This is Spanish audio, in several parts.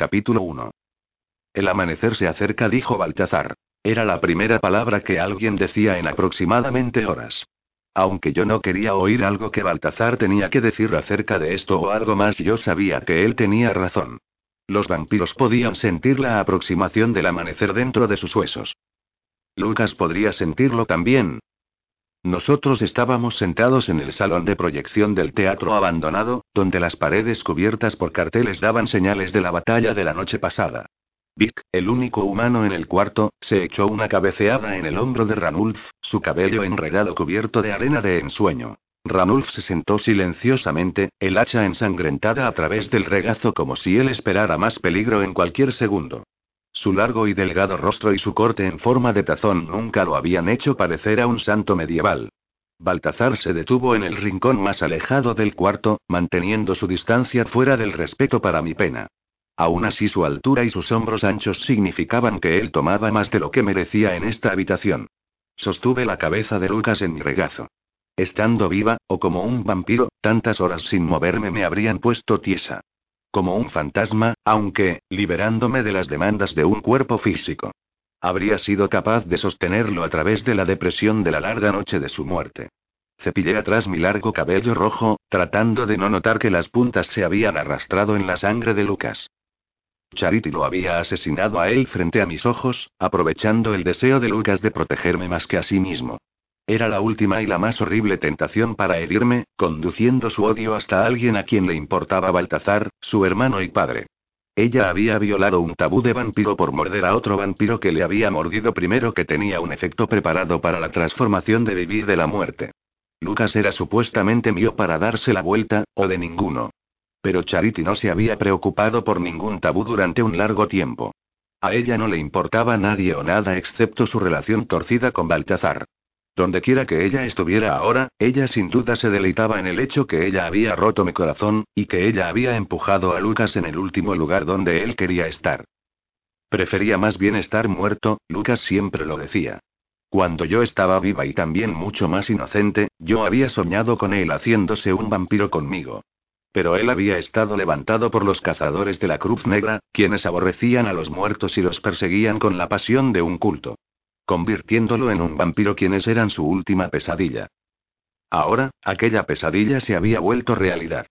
Capítulo 1. El amanecer se acerca, dijo Baltazar. Era la primera palabra que alguien decía en aproximadamente horas. Aunque yo no quería oír algo que Baltazar tenía que decir acerca de esto o algo más, yo sabía que él tenía razón. Los vampiros podían sentir la aproximación del amanecer dentro de sus huesos. Lucas podría sentirlo también. Nosotros estábamos sentados en el salón de proyección del teatro abandonado, donde las paredes cubiertas por carteles daban señales de la batalla de la noche pasada. Vic, el único humano en el cuarto, se echó una cabeceada en el hombro de Ranulf, su cabello enredado cubierto de arena de ensueño. Ranulf se sentó silenciosamente, el hacha ensangrentada a través del regazo como si él esperara más peligro en cualquier segundo. Su largo y delgado rostro y su corte en forma de tazón nunca lo habían hecho parecer a un santo medieval. Baltazar se detuvo en el rincón más alejado del cuarto, manteniendo su distancia fuera del respeto para mi pena. Aún así su altura y sus hombros anchos significaban que él tomaba más de lo que merecía en esta habitación. Sostuve la cabeza de Lucas en mi regazo. Estando viva, o como un vampiro, tantas horas sin moverme me habrían puesto tiesa. Como un fantasma, aunque, liberándome de las demandas de un cuerpo físico. Habría sido capaz de sostenerlo a través de la depresión de la larga noche de su muerte. Cepillé atrás mi largo cabello rojo, tratando de no notar que las puntas se habían arrastrado en la sangre de Lucas. Charity lo había asesinado a él frente a mis ojos, aprovechando el deseo de Lucas de protegerme más que a sí mismo. Era la última y la más horrible tentación para herirme, conduciendo su odio hasta alguien a quien le importaba Baltazar, su hermano y padre. Ella había violado un tabú de vampiro por morder a otro vampiro que le había mordido primero que tenía un efecto preparado para la transformación de vivir de la muerte. Lucas era supuestamente mío para darse la vuelta, o de ninguno. Pero Charity no se había preocupado por ningún tabú durante un largo tiempo. A ella no le importaba nadie o nada excepto su relación torcida con Baltazar. Dondequiera que ella estuviera ahora, ella sin duda se deleitaba en el hecho que ella había roto mi corazón, y que ella había empujado a Lucas en el último lugar donde él quería estar. Prefería más bien estar muerto, Lucas siempre lo decía. Cuando yo estaba viva y también mucho más inocente, yo había soñado con él haciéndose un vampiro conmigo. Pero él había estado levantado por los cazadores de la Cruz Negra, quienes aborrecían a los muertos y los perseguían con la pasión de un culto. Convirtiéndolo en un vampiro quienes eran su última pesadilla. Ahora, aquella pesadilla se había vuelto realidad.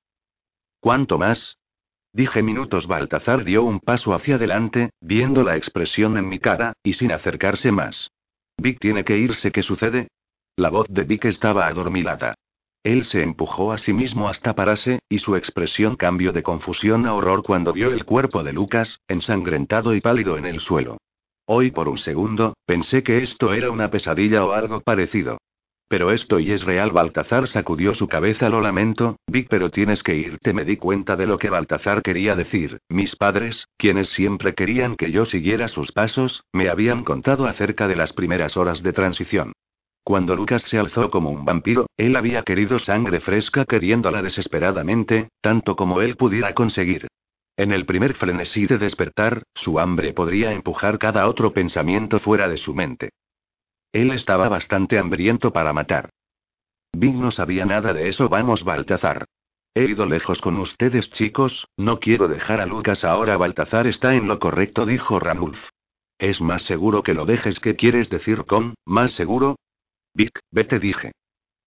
¿Cuánto más? Dije minutos. Baltazar dio un paso hacia adelante, viendo la expresión en mi cara, y sin acercarse más. Vic tiene que irse. ¿Qué sucede? La voz de Vic estaba adormilada. Él se empujó a sí mismo hasta pararse, y su expresión cambió de confusión a horror cuando vio el cuerpo de Lucas, ensangrentado y pálido en el suelo. Hoy por un segundo, pensé que esto era una pesadilla o algo parecido. Pero esto y es real. Baltazar sacudió su cabeza. Lo lamento, Vic, pero tienes que irte. Me di cuenta de lo que Baltazar quería decir. Mis padres, quienes siempre querían que yo siguiera sus pasos, me habían contado acerca de las primeras horas de transición. Cuando Lucas se alzó como un vampiro, él había querido sangre fresca queriéndola desesperadamente, tanto como él pudiera conseguir. En el primer frenesí de despertar, su hambre podría empujar cada otro pensamiento fuera de su mente. Él estaba bastante hambriento para matar. Bing no sabía nada de eso. Vamos, Baltazar. He ido lejos con ustedes, chicos, no quiero dejar a Lucas ahora. Baltazar está en lo correcto, dijo Ranulf. Es más seguro que lo dejes. ¿Qué quieres decir con, más seguro? Vic, vete dije.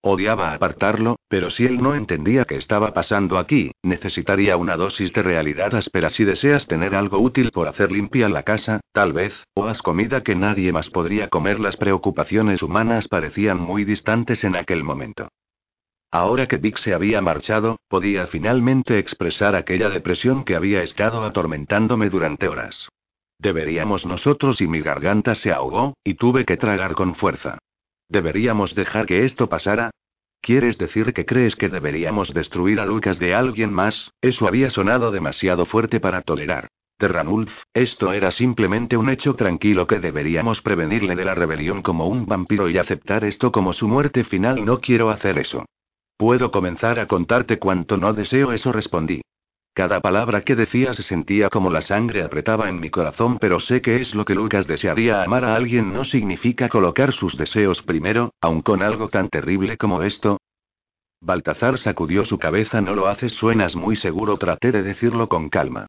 Odiaba apartarlo, pero si él no entendía qué estaba pasando aquí, necesitaría una dosis de realidad áspera si deseas tener algo útil por hacer limpia la casa, tal vez, o haz comida que nadie más podría comer. Las preocupaciones humanas parecían muy distantes en aquel momento. Ahora que Vic se había marchado, podía finalmente expresar aquella depresión que había estado atormentándome durante horas. Deberíamos nosotros y mi garganta se ahogó, y tuve que tragar con fuerza. ¿Deberíamos dejar que esto pasara? ¿Quieres decir que crees que deberíamos destruir a Lucas de alguien más? Eso había sonado demasiado fuerte para tolerar. De Ranulf, esto era simplemente un hecho tranquilo que deberíamos prevenirle de la rebelión como un vampiro y aceptar esto como su muerte final. No quiero hacer eso. Puedo comenzar a contarte cuánto no deseo eso, respondí. Cada palabra que decía se sentía como la sangre apretaba en mi corazón, pero sé que es lo que Lucas desearía. Amar a alguien no significa colocar sus deseos primero, aun con algo tan terrible como esto. Baltazar sacudió su cabeza. No lo haces, suenas muy seguro. Traté de decirlo con calma.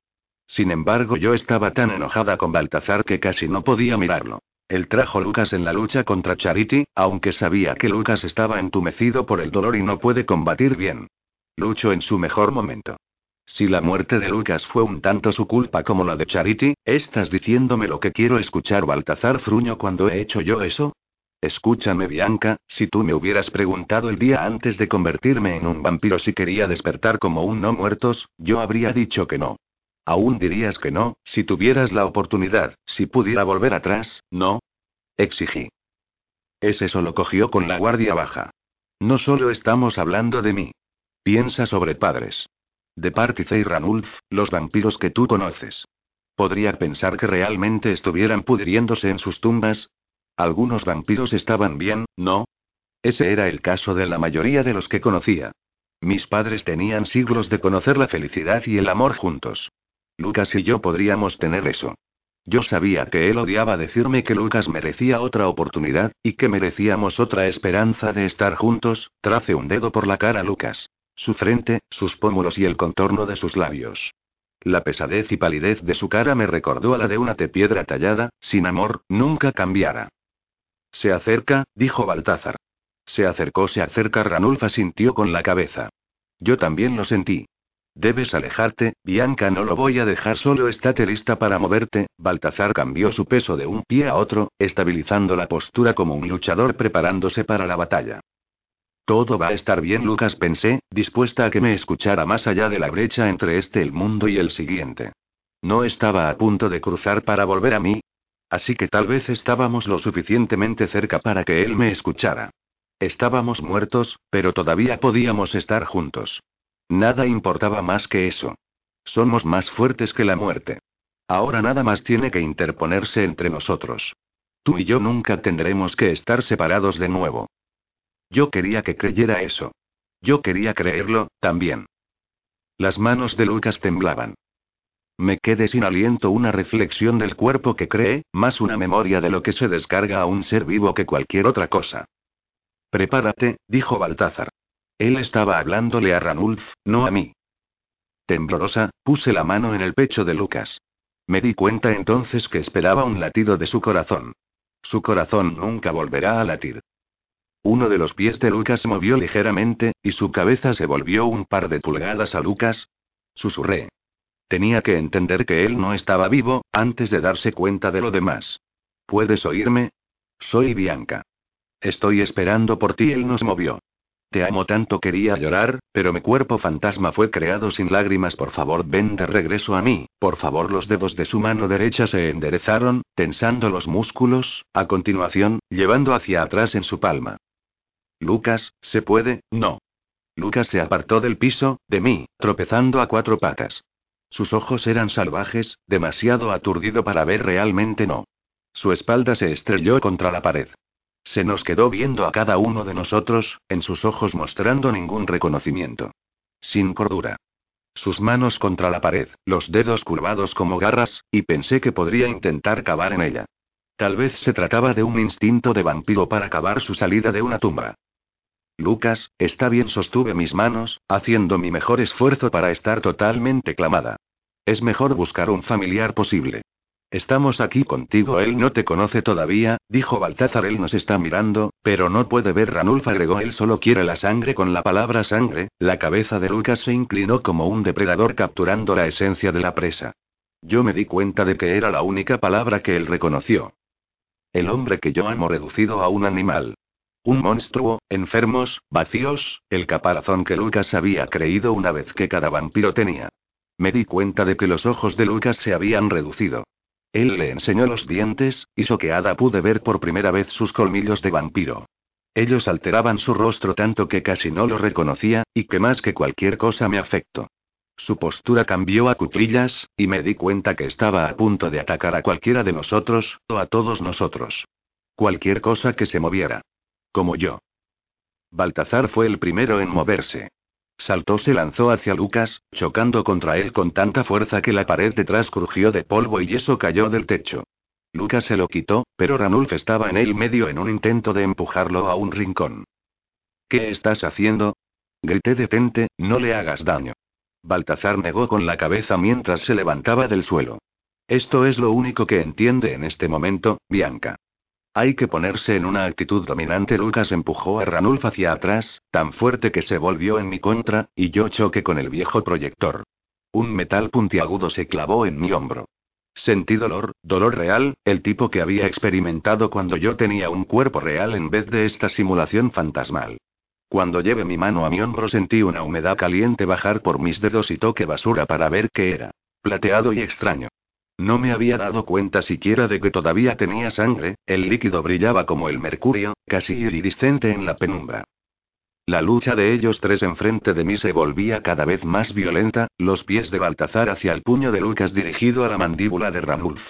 Sin embargo, yo estaba tan enojada con Baltazar que casi no podía mirarlo. Él trajo Lucas en la lucha contra Charity, aunque sabía que Lucas estaba entumecido por el dolor y no puede combatir bien. Lucho en su mejor momento. Si la muerte de Lucas fue un tanto su culpa como la de Charity, ¿estás diciéndome lo que quiero escuchar Baltazar Fruño cuando he hecho yo eso? Escúchame, Bianca, si tú me hubieras preguntado el día antes de convertirme en un vampiro si quería despertar como un no muertos, yo habría dicho que no. Aún dirías que no, si tuvieras la oportunidad, si pudiera volver atrás, ¿no? Exigí. Ese solo cogió con la guardia baja. No solo estamos hablando de mí. Piensa sobre padres. De Partice y Ranulf, los vampiros que tú conoces. Podría pensar que realmente estuvieran pudriéndose en sus tumbas, algunos vampiros estaban bien, ¿no? Ese era el caso de la mayoría de los que conocía. Mis padres tenían siglos de conocer la felicidad y el amor juntos. Lucas y yo podríamos tener eso. Yo sabía que él odiaba decirme que Lucas merecía otra oportunidad, y que merecíamos otra esperanza de estar juntos. Trace un dedo por la cara Lucas. Su frente, sus pómulos y el contorno de sus labios. La pesadez y palidez de su cara me recordó a la de una piedra tallada, sin amor, nunca cambiara. Se acerca, dijo Baltázar. Se acercó, se acerca. Ranulfa sintió con la cabeza. Yo también lo sentí. Debes alejarte, Bianca, no lo voy a dejar solo. Estate lista para moverte. Baltazar cambió su peso de un pie a otro, estabilizando la postura como un luchador preparándose para la batalla. Todo va a estar bien, Lucas, pensé, dispuesta a que me escuchara más allá de la brecha entre este el mundo y el siguiente. No estaba a punto de cruzar para volver a mí, Así que tal vez estábamos lo suficientemente cerca para que él me escuchara. Estábamos muertos, pero todavía podíamos estar juntos. Nada importaba más que eso. Somos más fuertes que la muerte. Ahora nada más tiene que interponerse entre nosotros. Tú y yo nunca tendremos que estar separados de nuevo. Yo quería que creyera eso. Yo quería creerlo, también. Las manos de Lucas temblaban. Me quedé sin aliento una reflexión del cuerpo que cree, más una memoria de lo que se descarga a un ser vivo que cualquier otra cosa. Prepárate, dijo Baltázar. Él estaba hablándole a Ranulf, no a mí. Temblorosa, puse la mano en el pecho de Lucas. Me di cuenta entonces que esperaba un latido de su corazón. Su corazón nunca volverá a latir. Uno de los pies de Lucas movió ligeramente, y su cabeza se volvió un par de pulgadas a Lucas. Susurré. Tenía que entender que él no estaba vivo, antes de darse cuenta de lo demás. ¿Puedes oírme? Soy Bianca. Estoy esperando por ti, él nos movió. Te amo tanto, quería llorar, pero mi cuerpo fantasma fue creado sin lágrimas. Por favor, ven de regreso a mí. Por favor, los dedos de su mano derecha se enderezaron, tensando los músculos, a continuación, llevando hacia atrás en su palma. Lucas, ¿se puede? No. Lucas se apartó del piso, de mí, tropezando a cuatro patas. Sus ojos eran salvajes, demasiado aturdido para ver realmente no. Su espalda se estrelló contra la pared. Se nos quedó viendo a cada uno de nosotros, en sus ojos mostrando ningún reconocimiento. Sin cordura. Sus manos contra la pared, los dedos curvados como garras, y pensé que podría intentar cavar en ella. Tal vez se trataba de un instinto de vampiro para cavar su salida de una tumba. Lucas, está bien, sostuve mis manos, haciendo mi mejor esfuerzo para estar totalmente clamada. Es mejor buscar un familiar posible. Estamos aquí contigo, él no te conoce todavía, dijo Baltázar, él nos está mirando, pero no puede ver Ranulf, agregó, él solo quiere la sangre con la palabra sangre, la cabeza de Lucas se inclinó como un depredador capturando la esencia de la presa. Yo me di cuenta de que era la única palabra que él reconoció. El hombre que yo amo reducido a un animal. Un monstruo, enfermos, vacíos, el caparazón que Lucas había creído una vez que cada vampiro tenía. Me di cuenta de que los ojos de Lucas se habían reducido. Él le enseñó los dientes, y soqueada pude ver por primera vez sus colmillos de vampiro. Ellos alteraban su rostro tanto que casi no lo reconocía, y que más que cualquier cosa me afectó. Su postura cambió a cuclillas, y me di cuenta que estaba a punto de atacar a cualquiera de nosotros, o a todos nosotros. Cualquier cosa que se moviera. Como yo. Baltazar fue el primero en moverse. Saltó, se lanzó hacia Lucas, chocando contra él con tanta fuerza que la pared detrás crujió de polvo y yeso cayó del techo. Lucas se lo quitó, pero Ranulf estaba en el medio en un intento de empujarlo a un rincón. ¿Qué estás haciendo? Grité detente, no le hagas daño. Baltazar negó con la cabeza mientras se levantaba del suelo. Esto es lo único que entiende en este momento, Bianca. Hay que ponerse en una actitud dominante. Lucas empujó a Ranulf hacia atrás, tan fuerte que se volvió en mi contra, y yo choqué con el viejo proyector. Un metal puntiagudo se clavó en mi hombro. Sentí dolor, dolor real, el tipo que había experimentado cuando yo tenía un cuerpo real en vez de esta simulación fantasmal. Cuando llevé mi mano a mi hombro sentí una humedad caliente bajar por mis dedos y toqué basura para ver qué era. Plateado y extraño. No me había dado cuenta siquiera de que todavía tenía sangre, el líquido brillaba como el mercurio, casi iridiscente en la penumbra. La lucha de ellos tres enfrente de mí se volvía cada vez más violenta, los pies de Baltazar hacia el puño de Lucas dirigido a la mandíbula de Ranulf.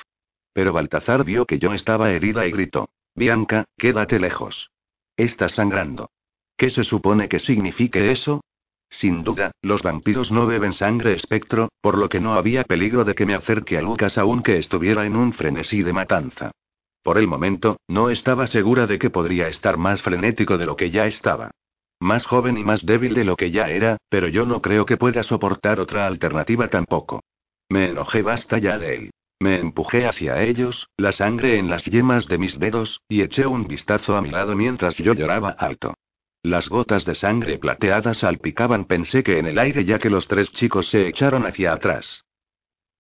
Pero Baltazar vio que yo estaba herida y gritó: Bianca, quédate lejos. Estás sangrando. ¿Qué se supone que signifique eso? Sin duda, los vampiros no beben sangre espectro, por lo que no había peligro de que me acerque a Lucas aunque estuviera en un frenesí de matanza. Por el momento, no estaba segura de que podría estar más frenético de lo que ya estaba. Más joven y más débil de lo que ya era, pero yo no creo que pueda soportar otra alternativa tampoco. Me enojé basta ya de él. Me empujé hacia ellos, la sangre en las yemas de mis dedos, y eché un vistazo a mi lado mientras yo lloraba alto. Las gotas de sangre plateada salpicaban, pensé que en el aire ya que los tres chicos se echaron hacia atrás.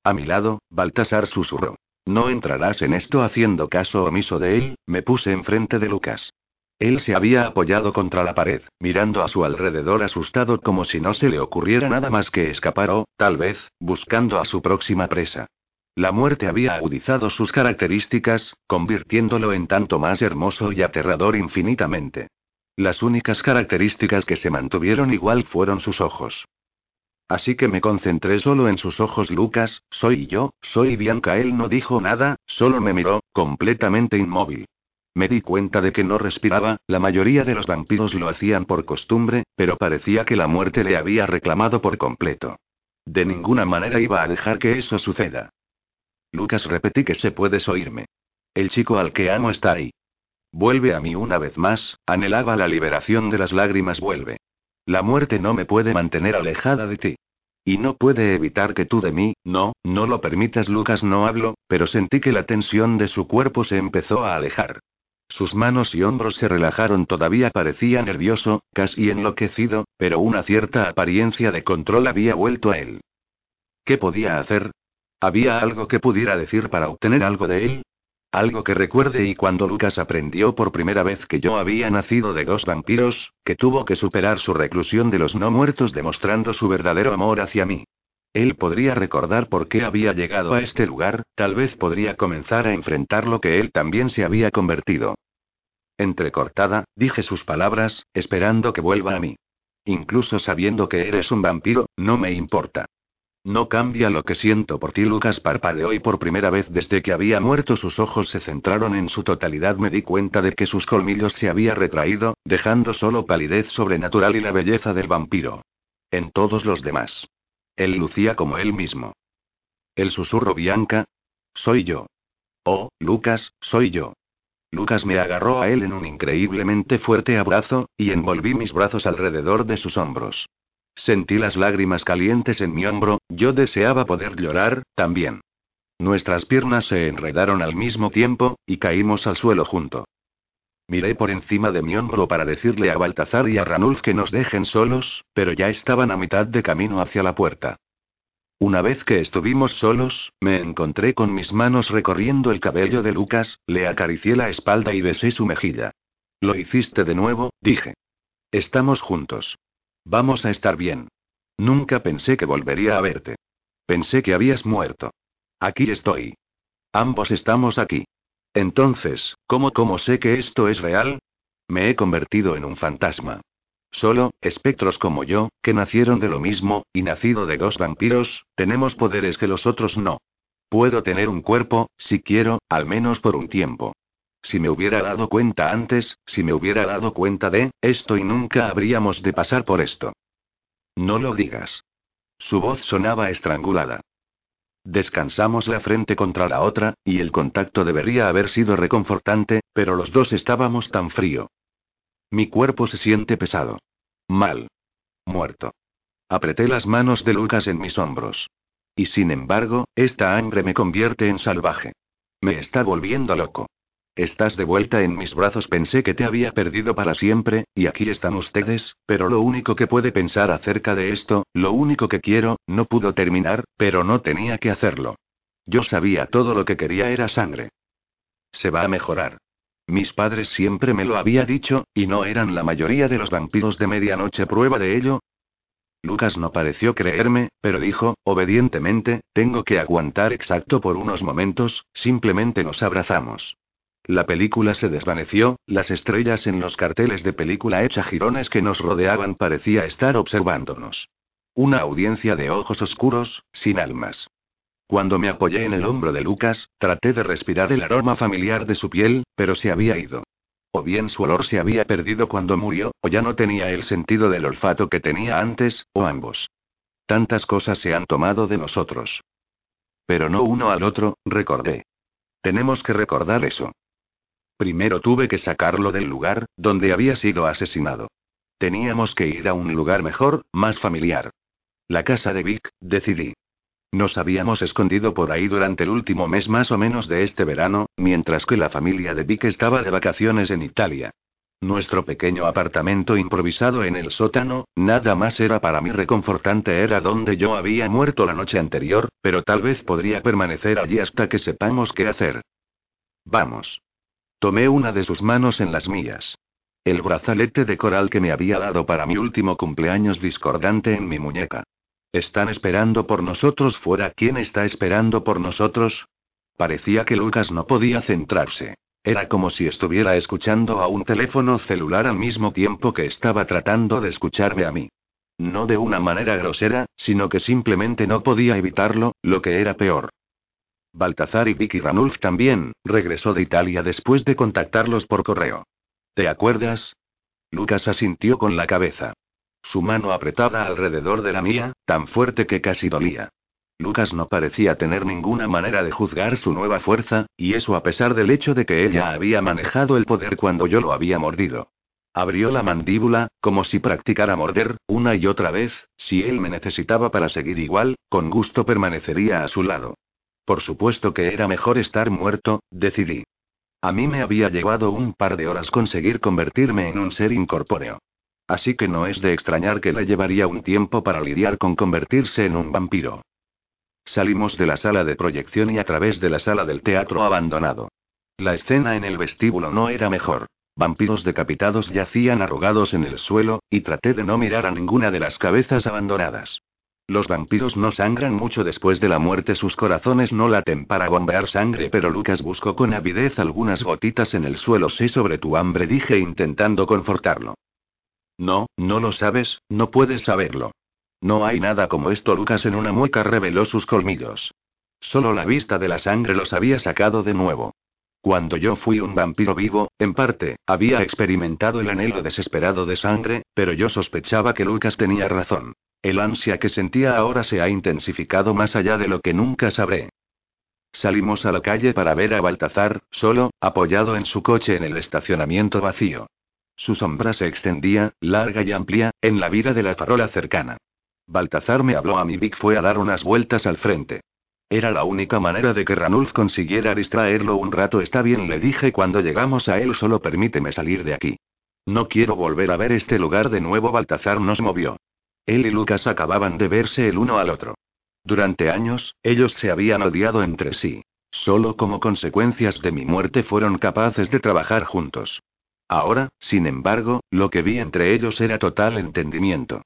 A mi lado, Baltasar susurró. No entrarás en esto haciendo caso omiso de él, me puse enfrente de Lucas. Él se había apoyado contra la pared, mirando a su alrededor asustado como si no se le ocurriera nada más que escapar o, tal vez, buscando a su próxima presa. La muerte había agudizado sus características, convirtiéndolo en tanto más hermoso y aterrador infinitamente. Las únicas características que se mantuvieron igual fueron sus ojos. Así que me concentré solo en sus ojos. Lucas, soy yo, soy Bianca. Él no dijo nada, solo me miró, completamente inmóvil. Me di cuenta de que no respiraba, la mayoría de los vampiros lo hacían por costumbre, pero parecía que la muerte le había reclamado por completo. De ninguna manera iba a dejar que eso suceda. Lucas repetí que se puedes oírme. El chico al que amo está ahí. Vuelve a mí una vez más, anhelaba la liberación de las lágrimas, vuelve. La muerte no me puede mantener alejada de ti. Y no puede evitar que tú de mí, no, no lo permitas. Lucas no habló, pero sentí que la tensión de su cuerpo se empezó a alejar. Sus manos y hombros se relajaron, todavía parecía nervioso, casi enloquecido, pero una cierta apariencia de control había vuelto a él. ¿Qué podía hacer? ¿Había algo que pudiera decir para obtener algo de él? Algo que recuerde y cuando Lucas aprendió por primera vez que yo había nacido de dos vampiros, que tuvo que superar su reclusión de los no muertos demostrando su verdadero amor hacia mí. Él podría recordar por qué había llegado a este lugar, tal vez podría comenzar a enfrentar lo que él también se había convertido. Entrecortada, dije sus palabras, esperando que vuelva a mí. Incluso sabiendo que eres un vampiro, no me importa. No cambia lo que siento por ti. Lucas parpadeó y por primera vez desde que había muerto sus ojos se centraron en su totalidad. Me di cuenta de que sus colmillos se había retraído, dejando solo palidez sobrenatural y la belleza del vampiro. En todos los demás. Él lucía como él mismo. El susurro Bianca. Soy yo. Oh, Lucas, soy yo. Lucas me agarró a él en un increíblemente fuerte abrazo, y envolví mis brazos alrededor de sus hombros. Sentí las lágrimas calientes en mi hombro, yo deseaba poder llorar, también. Nuestras piernas se enredaron al mismo tiempo, y caímos al suelo junto. Miré por encima de mi hombro para decirle a Baltazar y a Ranulf que nos dejen solos, pero ya estaban a mitad de camino hacia la puerta. Una vez que estuvimos solos, me encontré con mis manos recorriendo el cabello de Lucas, le acaricié la espalda y besé su mejilla. Lo hiciste de nuevo, dije. Estamos juntos. Vamos a estar bien. Nunca pensé que volvería a verte. Pensé que habías muerto. Aquí estoy. Ambos estamos aquí. Entonces, ¿cómo, cómo sé que esto es real? Me he convertido en un fantasma. Solo, espectros como yo, que nacieron de lo mismo, y nacido de dos vampiros, tenemos poderes que los otros no. Puedo tener un cuerpo, si quiero, al menos por un tiempo. Si me hubiera dado cuenta antes, si me hubiera dado cuenta de esto y nunca habríamos de pasar por esto. No lo digas. Su voz sonaba estrangulada. Descansamos la frente contra la otra, y el contacto debería haber sido reconfortante, pero los dos estábamos tan frío. Mi cuerpo se siente pesado. Mal. Muerto. Apreté las manos de Lucas en mis hombros. Y sin embargo, esta hambre me convierte en salvaje. Me está volviendo loco. Estás de vuelta en mis brazos. Pensé que te había perdido para siempre, y aquí están ustedes, pero lo único que puede pensar acerca de esto, lo único que quiero, no pudo terminar, pero no tenía que hacerlo. Yo sabía todo lo que quería era sangre. Se va a mejorar. Mis padres siempre me lo había dicho, y no eran la mayoría de los vampiros de medianoche prueba de ello. Lucas no pareció creerme, pero dijo, obedientemente, tengo que aguantar exacto por unos momentos, simplemente nos abrazamos. La película se desvaneció, las estrellas en los carteles de película hecha jirones que nos rodeaban parecía estar observándonos. Una audiencia de ojos oscuros, sin almas. Cuando me apoyé en el hombro de Lucas, traté de respirar el aroma familiar de su piel, pero se había ido. O bien su olor se había perdido cuando murió, o ya no tenía el sentido del olfato que tenía antes, o ambos. Tantas cosas se han tomado de nosotros. Pero no uno al otro, recordé. Tenemos que recordar eso. Primero tuve que sacarlo del lugar, donde había sido asesinado. Teníamos que ir a un lugar mejor, más familiar. La casa de Vic, decidí. Nos habíamos escondido por ahí durante el último mes más o menos de este verano, mientras que la familia de Vic estaba de vacaciones en Italia. Nuestro pequeño apartamento improvisado en el sótano, nada más era para mí reconfortante, era donde yo había muerto la noche anterior, pero tal vez podría permanecer allí hasta que sepamos qué hacer. Vamos. Tomé una de sus manos en las mías. El brazalete de coral que me había dado para mi último cumpleaños discordante en mi muñeca. ¿Están esperando por nosotros fuera? ¿Quién está esperando por nosotros? Parecía que Lucas no podía centrarse. Era como si estuviera escuchando a un teléfono celular al mismo tiempo que estaba tratando de escucharme a mí. No de una manera grosera, sino que simplemente no podía evitarlo, lo que era peor. Baltazar y Vicky Ranulf también, regresó de Italia después de contactarlos por correo. ¿Te acuerdas? Lucas asintió con la cabeza. Su mano apretada alrededor de la mía, tan fuerte que casi dolía. Lucas no parecía tener ninguna manera de juzgar su nueva fuerza, y eso a pesar del hecho de que ella había manejado el poder cuando yo lo había mordido. Abrió la mandíbula, como si practicara morder, una y otra vez, si él me necesitaba para seguir igual, con gusto permanecería a su lado. Por supuesto que era mejor estar muerto, decidí. A mí me había llevado un par de horas conseguir convertirme en un ser incorpóreo. Así que no es de extrañar que le llevaría un tiempo para lidiar con convertirse en un vampiro. Salimos de la sala de proyección y a través de la sala del teatro abandonado. La escena en el vestíbulo no era mejor. Vampiros decapitados yacían arrugados en el suelo, y traté de no mirar a ninguna de las cabezas abandonadas. Los vampiros no sangran mucho después de la muerte, sus corazones no laten para bombear sangre, pero Lucas buscó con avidez algunas gotitas en el suelo. Sé sobre tu hambre, dije intentando confortarlo. No, no lo sabes, no puedes saberlo. No hay nada como esto. Lucas en una mueca reveló sus colmillos. Solo la vista de la sangre los había sacado de nuevo. Cuando yo fui un vampiro vivo, en parte, había experimentado el anhelo desesperado de sangre, pero yo sospechaba que Lucas tenía razón. El ansia que sentía ahora se ha intensificado más allá de lo que nunca sabré. Salimos a la calle para ver a Baltazar, solo, apoyado en su coche en el estacionamiento vacío. Su sombra se extendía, larga y amplia, en la vida de la farola cercana. Baltazar me habló a mi Vic fue a dar unas vueltas al frente. Era la única manera de que Ranulf consiguiera distraerlo un rato. Está bien, le dije cuando llegamos a él, solo permíteme salir de aquí. No quiero volver a ver este lugar de nuevo. Baltazar nos movió. Él y Lucas acababan de verse el uno al otro. Durante años, ellos se habían odiado entre sí. Solo como consecuencias de mi muerte fueron capaces de trabajar juntos. Ahora, sin embargo, lo que vi entre ellos era total entendimiento.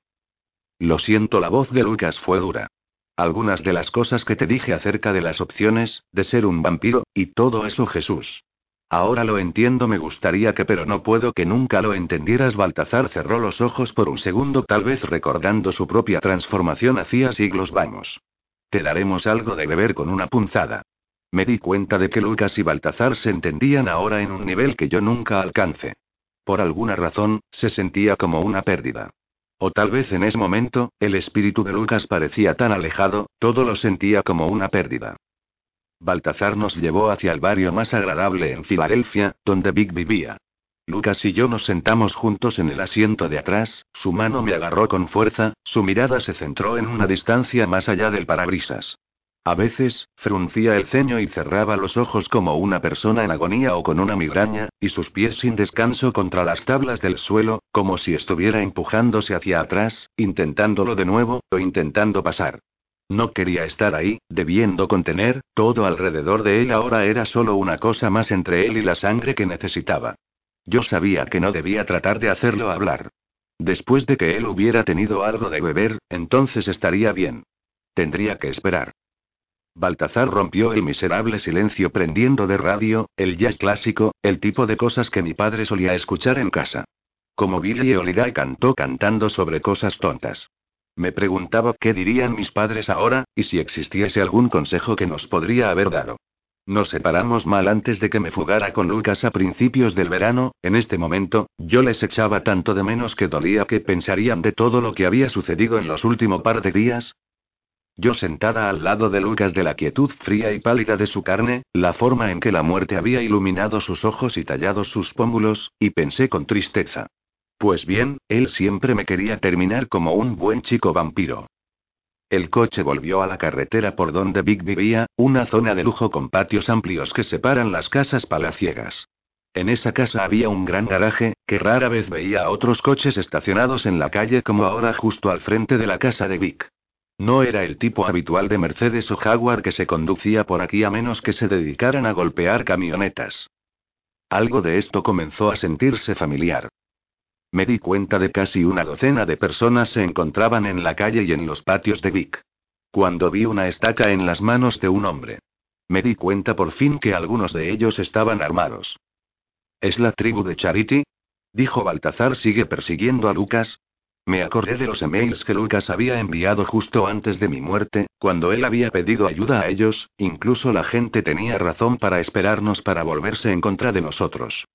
Lo siento, la voz de Lucas fue dura. Algunas de las cosas que te dije acerca de las opciones, de ser un vampiro, y todo eso Jesús. Ahora lo entiendo, me gustaría que, pero no puedo que nunca lo entendieras. Baltazar cerró los ojos por un segundo, tal vez recordando su propia transformación hacía siglos. Vamos. Te daremos algo de beber con una punzada. Me di cuenta de que Lucas y Baltazar se entendían ahora en un nivel que yo nunca alcance. Por alguna razón, se sentía como una pérdida. O tal vez en ese momento, el espíritu de Lucas parecía tan alejado, todo lo sentía como una pérdida. Baltazar nos llevó hacia el barrio más agradable en Filadelfia, donde Vic vivía. Lucas y yo nos sentamos juntos en el asiento de atrás, su mano me agarró con fuerza, su mirada se centró en una distancia más allá del parabrisas. A veces, fruncía el ceño y cerraba los ojos como una persona en agonía o con una migraña, y sus pies sin descanso contra las tablas del suelo, como si estuviera empujándose hacia atrás, intentándolo de nuevo, o intentando pasar. No quería estar ahí, debiendo contener, todo alrededor de él ahora era solo una cosa más entre él y la sangre que necesitaba. Yo sabía que no debía tratar de hacerlo hablar. Después de que él hubiera tenido algo de beber, entonces estaría bien. Tendría que esperar. Baltazar rompió el miserable silencio prendiendo de radio, el jazz clásico, el tipo de cosas que mi padre solía escuchar en casa. Como Billy Holiday cantó cantando sobre cosas tontas. Me preguntaba qué dirían mis padres ahora, y si existiese algún consejo que nos podría haber dado. Nos separamos mal antes de que me fugara con Lucas a principios del verano, en este momento, yo les echaba tanto de menos que dolía que pensarían de todo lo que había sucedido en los últimos par de días. Yo sentada al lado de Lucas de la quietud fría y pálida de su carne, la forma en que la muerte había iluminado sus ojos y tallado sus pómulos, y pensé con tristeza. Pues bien, él siempre me quería terminar como un buen chico vampiro. El coche volvió a la carretera por donde Vic vivía, una zona de lujo con patios amplios que separan las casas palaciegas. En esa casa había un gran garaje, que rara vez veía otros coches estacionados en la calle como ahora justo al frente de la casa de Vic. No era el tipo habitual de Mercedes o Jaguar que se conducía por aquí a menos que se dedicaran a golpear camionetas. Algo de esto comenzó a sentirse familiar. Me di cuenta de casi una docena de personas se encontraban en la calle y en los patios de Vic. Cuando vi una estaca en las manos de un hombre. Me di cuenta por fin que algunos de ellos estaban armados. ¿Es la tribu de Charity? Dijo Baltazar sigue persiguiendo a Lucas. Me acordé de los emails que Lucas había enviado justo antes de mi muerte, cuando él había pedido ayuda a ellos, incluso la gente tenía razón para esperarnos para volverse en contra de nosotros.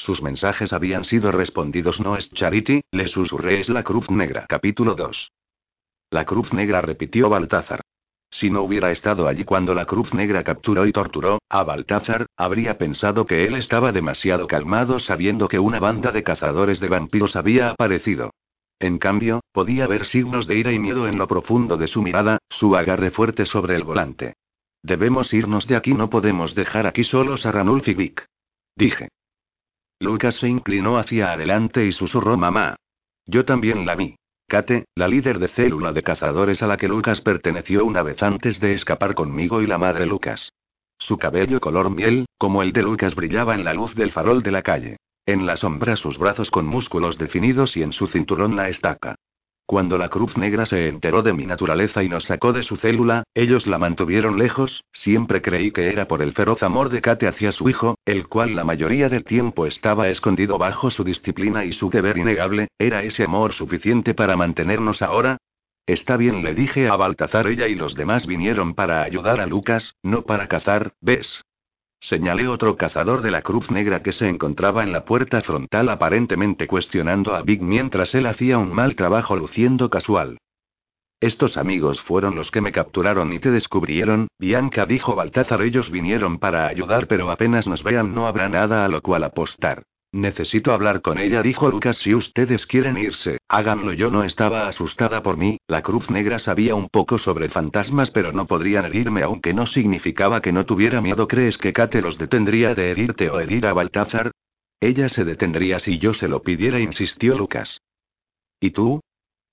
Sus mensajes habían sido respondidos. No es Charity, le susurré, es la Cruz Negra. Capítulo 2. La Cruz Negra repitió Baltázar. Si no hubiera estado allí cuando la Cruz Negra capturó y torturó a Baltázar, habría pensado que él estaba demasiado calmado sabiendo que una banda de cazadores de vampiros había aparecido. En cambio, podía ver signos de ira y miedo en lo profundo de su mirada, su agarre fuerte sobre el volante. Debemos irnos de aquí, no podemos dejar aquí solos a Ranulf y Vic. Dije. Lucas se inclinó hacia adelante y susurró mamá. Yo también la vi. Kate, la líder de célula de cazadores a la que Lucas perteneció una vez antes de escapar conmigo y la madre Lucas. Su cabello color miel, como el de Lucas, brillaba en la luz del farol de la calle. En la sombra sus brazos con músculos definidos y en su cinturón la estaca. Cuando la Cruz Negra se enteró de mi naturaleza y nos sacó de su célula, ellos la mantuvieron lejos, siempre creí que era por el feroz amor de Kate hacia su hijo, el cual la mayoría del tiempo estaba escondido bajo su disciplina y su deber innegable, ¿era ese amor suficiente para mantenernos ahora? Está bien, le dije a Baltazar, ella y los demás vinieron para ayudar a Lucas, no para cazar, ¿ves? Señalé otro cazador de la Cruz Negra que se encontraba en la puerta frontal aparentemente cuestionando a Big mientras él hacía un mal trabajo luciendo casual. Estos amigos fueron los que me capturaron y te descubrieron, Bianca dijo Baltázar. Ellos vinieron para ayudar, pero apenas nos vean no habrá nada a lo cual apostar. Necesito hablar con ella, dijo Lucas. Si ustedes quieren irse, háganlo. Yo no estaba asustada por mí, la Cruz Negra sabía un poco sobre fantasmas, pero no podrían herirme, aunque no significaba que no tuviera miedo. ¿Crees que Kate los detendría de herirte o herir a Baltazar? Ella se detendría si yo se lo pidiera, insistió Lucas. ¿Y tú?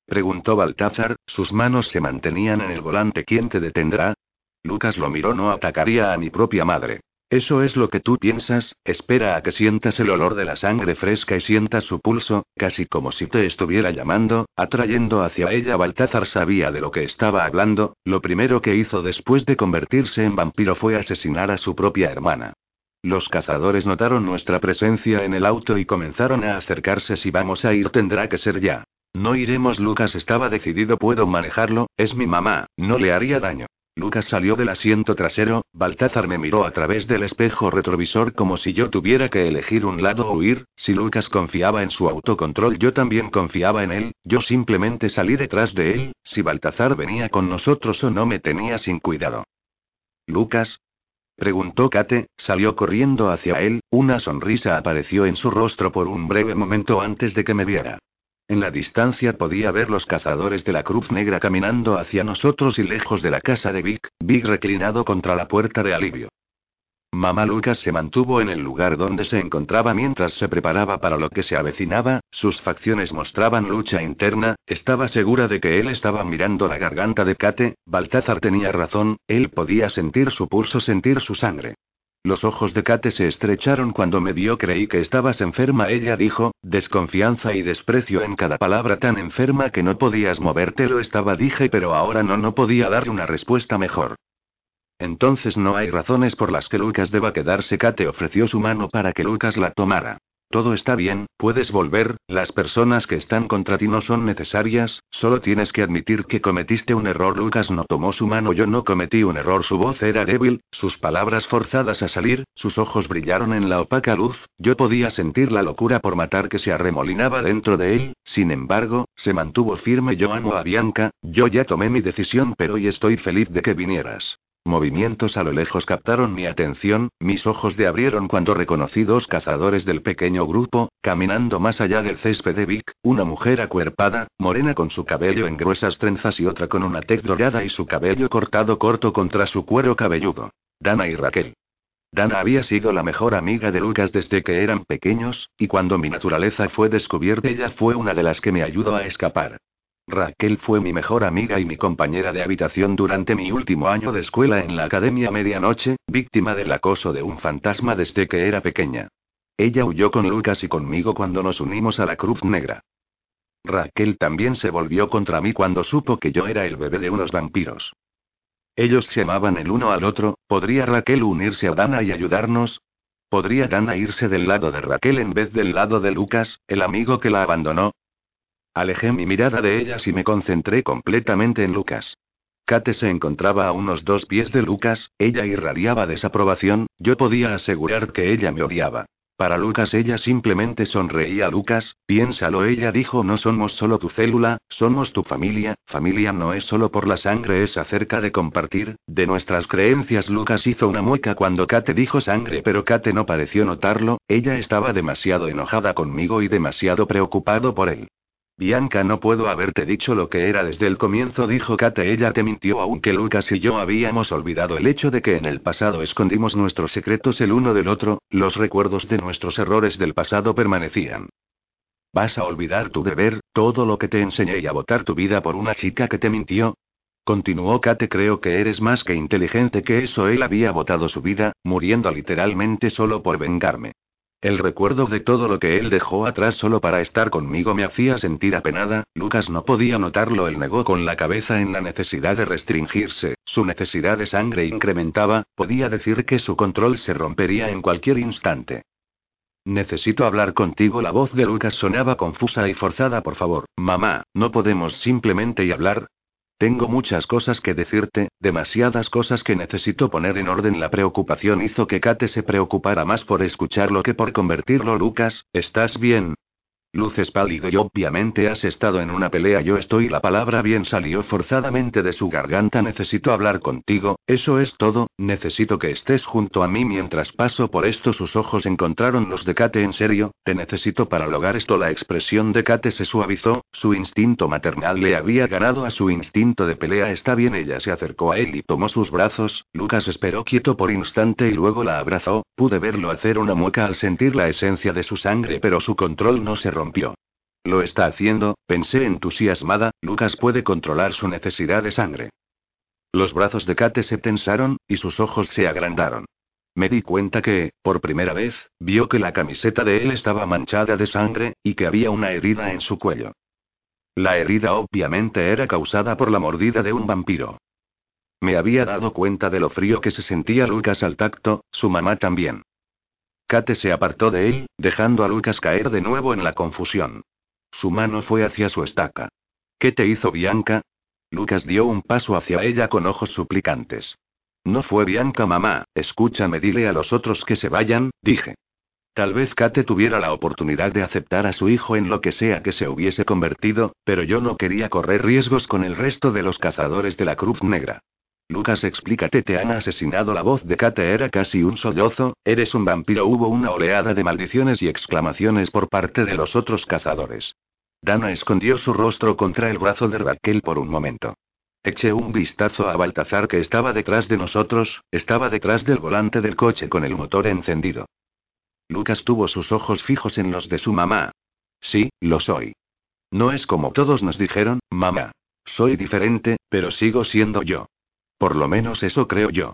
preguntó Baltazar, sus manos se mantenían en el volante. ¿Quién te detendrá? Lucas lo miró, no atacaría a mi propia madre. Eso es lo que tú piensas, espera a que sientas el olor de la sangre fresca y sientas su pulso, casi como si te estuviera llamando, atrayendo hacia ella. Baltázar sabía de lo que estaba hablando, lo primero que hizo después de convertirse en vampiro fue asesinar a su propia hermana. Los cazadores notaron nuestra presencia en el auto y comenzaron a acercarse. Si vamos a ir tendrá que ser ya. No iremos. Lucas estaba decidido. Puedo manejarlo, es mi mamá, no le haría daño. Lucas salió del asiento trasero, Baltázar me miró a través del espejo retrovisor como si yo tuviera que elegir un lado o huir, si Lucas confiaba en su autocontrol yo también confiaba en él, yo simplemente salí detrás de él, si Baltazar venía con nosotros o no me tenía sin cuidado. Lucas. Preguntó Kate, salió corriendo hacia él, una sonrisa apareció en su rostro por un breve momento antes de que me viera. En la distancia podía ver los cazadores de la Cruz Negra caminando hacia nosotros y lejos de la casa de Vic, Vic reclinado contra la puerta de alivio. Mamá Lucas se mantuvo en el lugar donde se encontraba mientras se preparaba para lo que se avecinaba, sus facciones mostraban lucha interna, estaba segura de que él estaba mirando la garganta de Kate, Baltázar tenía razón, él podía sentir su pulso, sentir su sangre. Los ojos de Kate se estrecharon cuando me vio, creí que estabas enferma, ella dijo, desconfianza y desprecio en cada palabra tan enferma que no podías moverte, lo estaba, dije, pero ahora no, no podía darle una respuesta mejor. Entonces no hay razones por las que Lucas deba quedarse. Kate ofreció su mano para que Lucas la tomara. Todo está bien, puedes volver, las personas que están contra ti no son necesarias, solo tienes que admitir que cometiste un error. Lucas no tomó su mano, yo no cometí un error, su voz era débil, sus palabras forzadas a salir, sus ojos brillaron en la opaca luz, yo podía sentir la locura por matar que se arremolinaba dentro de él, sin embargo, se mantuvo firme. Yo amo a Bianca, yo ya tomé mi decisión, pero hoy estoy feliz de que vinieras. Movimientos a lo lejos captaron mi atención, mis ojos de abrieron cuando reconocí dos cazadores del pequeño grupo, caminando más allá del césped de Vic, una mujer acuerpada, morena con su cabello en gruesas trenzas y otra con una tez dorada y su cabello cortado corto contra su cuero cabelludo. Dana y Raquel. Dana había sido la mejor amiga de Lucas desde que eran pequeños, y cuando mi naturaleza fue descubierta ella fue una de las que me ayudó a escapar. Raquel fue mi mejor amiga y mi compañera de habitación durante mi último año de escuela en la Academia Medianoche, víctima del acoso de un fantasma desde que era pequeña. Ella huyó con Lucas y conmigo cuando nos unimos a la Cruz Negra. Raquel también se volvió contra mí cuando supo que yo era el bebé de unos vampiros. Ellos se amaban el uno al otro, ¿podría Raquel unirse a Dana y ayudarnos? ¿Podría Dana irse del lado de Raquel en vez del lado de Lucas, el amigo que la abandonó? Alejé mi mirada de ellas y me concentré completamente en Lucas. Kate se encontraba a unos dos pies de Lucas, ella irradiaba desaprobación, yo podía asegurar que ella me odiaba. Para Lucas ella simplemente sonreía. Lucas, piénsalo, ella dijo, no somos solo tu célula, somos tu familia, familia no es solo por la sangre, es acerca de compartir, de nuestras creencias. Lucas hizo una mueca cuando Kate dijo sangre, pero Kate no pareció notarlo, ella estaba demasiado enojada conmigo y demasiado preocupado por él. Bianca, no puedo haberte dicho lo que era desde el comienzo, dijo Kate. Ella te mintió, aunque Lucas y yo habíamos olvidado el hecho de que en el pasado escondimos nuestros secretos el uno del otro, los recuerdos de nuestros errores del pasado permanecían. ¿Vas a olvidar tu deber, todo lo que te enseñé y a votar tu vida por una chica que te mintió? Continuó Kate, creo que eres más que inteligente que eso. Él había votado su vida, muriendo literalmente solo por vengarme. El recuerdo de todo lo que él dejó atrás solo para estar conmigo me hacía sentir apenada, Lucas no podía notarlo, él negó con la cabeza en la necesidad de restringirse, su necesidad de sangre incrementaba, podía decir que su control se rompería en cualquier instante. Necesito hablar contigo. La voz de Lucas sonaba confusa y forzada. Por favor, mamá, no podemos simplemente y hablar. Tengo muchas cosas que decirte, demasiadas cosas que necesito poner en orden. La preocupación hizo que Kate se preocupara más por escucharlo que por convertirlo. Lucas, ¿estás bien? Luces pálido y obviamente has estado en una pelea. Yo estoy. La palabra bien salió forzadamente de su garganta. Necesito hablar contigo, eso es todo. Necesito que estés junto a mí mientras paso por esto. Sus ojos encontraron los de Kate. En serio, te necesito para lograr esto. La expresión de Kate se suavizó, su instinto maternal le había ganado a su instinto de pelea. Está bien. Ella se acercó a él y tomó sus brazos. Lucas esperó quieto por instante y luego la abrazó. Pude verlo hacer una mueca al sentir la esencia de su sangre, pero su control no se rompió lo está haciendo, pensé entusiasmada, Lucas puede controlar su necesidad de sangre. Los brazos de Kate se tensaron, y sus ojos se agrandaron. Me di cuenta que, por primera vez, vio que la camiseta de él estaba manchada de sangre, y que había una herida en su cuello. La herida obviamente era causada por la mordida de un vampiro. Me había dado cuenta de lo frío que se sentía Lucas al tacto, su mamá también. Kate se apartó de él, dejando a Lucas caer de nuevo en la confusión. Su mano fue hacia su estaca. ¿Qué te hizo Bianca? Lucas dio un paso hacia ella con ojos suplicantes. No fue Bianca, mamá, escúchame, dile a los otros que se vayan, dije. Tal vez Kate tuviera la oportunidad de aceptar a su hijo en lo que sea que se hubiese convertido, pero yo no quería correr riesgos con el resto de los cazadores de la Cruz Negra. Lucas, explícate, te han asesinado. La voz de Kate era casi un sollozo. Eres un vampiro. Hubo una oleada de maldiciones y exclamaciones por parte de los otros cazadores. Dana escondió su rostro contra el brazo de Raquel por un momento. Eché un vistazo a Baltazar que estaba detrás de nosotros, estaba detrás del volante del coche con el motor encendido. Lucas tuvo sus ojos fijos en los de su mamá. Sí, lo soy. No es como todos nos dijeron, mamá. Soy diferente, pero sigo siendo yo. Por lo menos eso creo yo.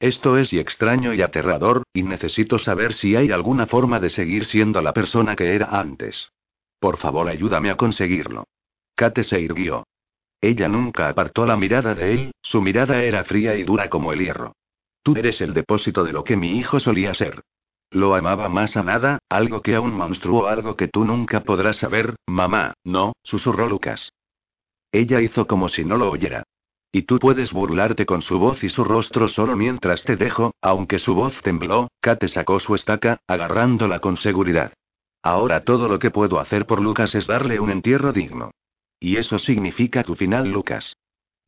Esto es y extraño y aterrador, y necesito saber si hay alguna forma de seguir siendo la persona que era antes. Por favor, ayúdame a conseguirlo. Kate se irguió. Ella nunca apartó la mirada de él, su mirada era fría y dura como el hierro. Tú eres el depósito de lo que mi hijo solía ser. Lo amaba más a nada, algo que a un monstruo, algo que tú nunca podrás saber, mamá, no, susurró Lucas. Ella hizo como si no lo oyera. Y tú puedes burlarte con su voz y su rostro solo mientras te dejo, aunque su voz tembló, Kate sacó su estaca, agarrándola con seguridad. Ahora todo lo que puedo hacer por Lucas es darle un entierro digno. Y eso significa tu final, Lucas.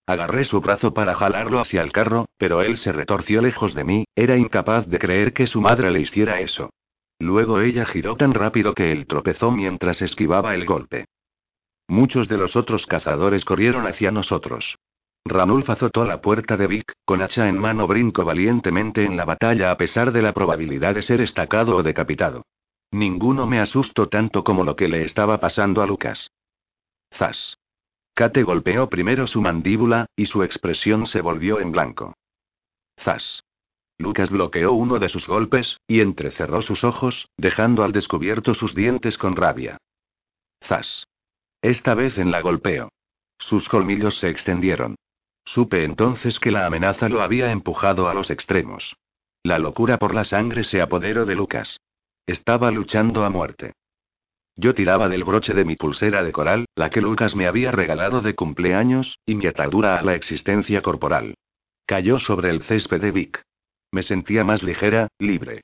Agarré su brazo para jalarlo hacia el carro, pero él se retorció lejos de mí, era incapaz de creer que su madre le hiciera eso. Luego ella giró tan rápido que él tropezó mientras esquivaba el golpe. Muchos de los otros cazadores corrieron hacia nosotros. Ranulf azotó la puerta de Vic, con hacha en mano brincó valientemente en la batalla a pesar de la probabilidad de ser estacado o decapitado. Ninguno me asustó tanto como lo que le estaba pasando a Lucas. Zas. Kate golpeó primero su mandíbula, y su expresión se volvió en blanco. Zas. Lucas bloqueó uno de sus golpes, y entrecerró sus ojos, dejando al descubierto sus dientes con rabia. Zas. Esta vez en la golpeo. Sus colmillos se extendieron. Supe entonces que la amenaza lo había empujado a los extremos. La locura por la sangre se apoderó de Lucas. Estaba luchando a muerte. Yo tiraba del broche de mi pulsera de coral, la que Lucas me había regalado de cumpleaños, y mi atadura a la existencia corporal. Cayó sobre el césped de Vic. Me sentía más ligera, libre.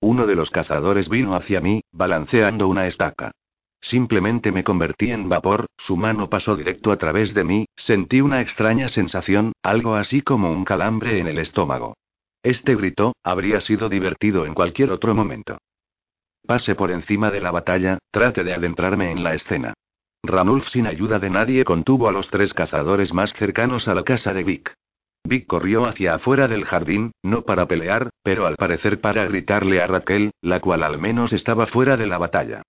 Uno de los cazadores vino hacia mí, balanceando una estaca. Simplemente me convertí en vapor, su mano pasó directo a través de mí, sentí una extraña sensación, algo así como un calambre en el estómago. Este gritó, habría sido divertido en cualquier otro momento. Pase por encima de la batalla, trate de adentrarme en la escena. Ranulf sin ayuda de nadie contuvo a los tres cazadores más cercanos a la casa de Vic. Vic corrió hacia afuera del jardín, no para pelear, pero al parecer para gritarle a Raquel, la cual al menos estaba fuera de la batalla.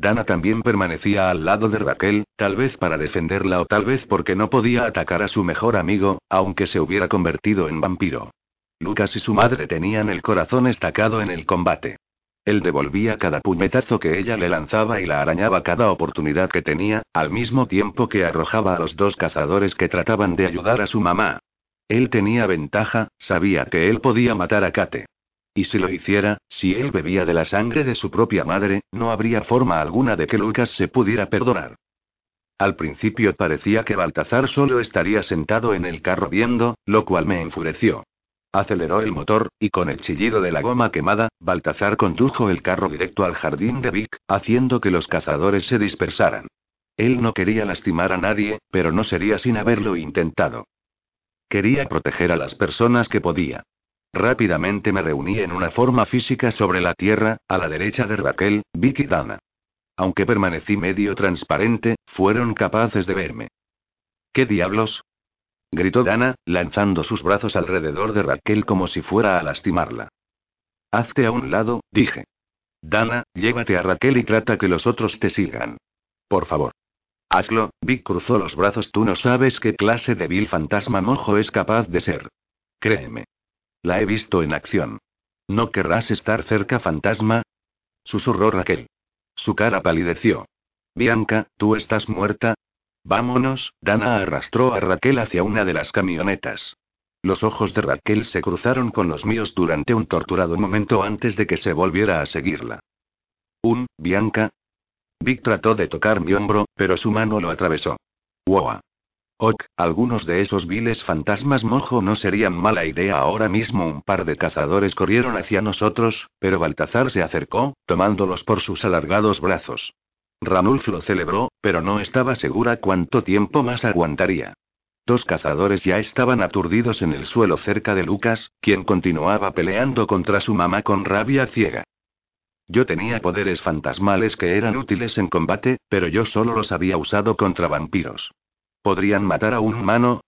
Dana también permanecía al lado de Raquel, tal vez para defenderla o tal vez porque no podía atacar a su mejor amigo, aunque se hubiera convertido en vampiro. Lucas y su madre tenían el corazón estacado en el combate. Él devolvía cada puñetazo que ella le lanzaba y la arañaba cada oportunidad que tenía, al mismo tiempo que arrojaba a los dos cazadores que trataban de ayudar a su mamá. Él tenía ventaja, sabía que él podía matar a Kate. Y si lo hiciera, si él bebía de la sangre de su propia madre, no habría forma alguna de que Lucas se pudiera perdonar. Al principio parecía que Baltazar solo estaría sentado en el carro viendo, lo cual me enfureció. Aceleró el motor, y con el chillido de la goma quemada, Baltazar condujo el carro directo al jardín de Vic, haciendo que los cazadores se dispersaran. Él no quería lastimar a nadie, pero no sería sin haberlo intentado. Quería proteger a las personas que podía. Rápidamente me reuní en una forma física sobre la tierra, a la derecha de Raquel, Vic y Dana. Aunque permanecí medio transparente, fueron capaces de verme. ¿Qué diablos? gritó Dana, lanzando sus brazos alrededor de Raquel como si fuera a lastimarla. Hazte a un lado, dije. Dana, llévate a Raquel y trata que los otros te sigan. Por favor. Hazlo, Vic cruzó los brazos. Tú no sabes qué clase de vil fantasma mojo es capaz de ser. Créeme. La he visto en acción. ¿No querrás estar cerca, fantasma? Susurró Raquel. Su cara palideció. Bianca, ¿tú estás muerta? Vámonos, Dana arrastró a Raquel hacia una de las camionetas. Los ojos de Raquel se cruzaron con los míos durante un torturado momento antes de que se volviera a seguirla. Un, Bianca. Vic trató de tocar mi hombro, pero su mano lo atravesó. Wow. Ok, algunos de esos viles fantasmas mojo no serían mala idea ahora mismo. Un par de cazadores corrieron hacia nosotros, pero Baltazar se acercó, tomándolos por sus alargados brazos. Ranulf lo celebró, pero no estaba segura cuánto tiempo más aguantaría. Dos cazadores ya estaban aturdidos en el suelo cerca de Lucas, quien continuaba peleando contra su mamá con rabia ciega. Yo tenía poderes fantasmales que eran útiles en combate, pero yo solo los había usado contra vampiros. ¿Podrían matar a un humano?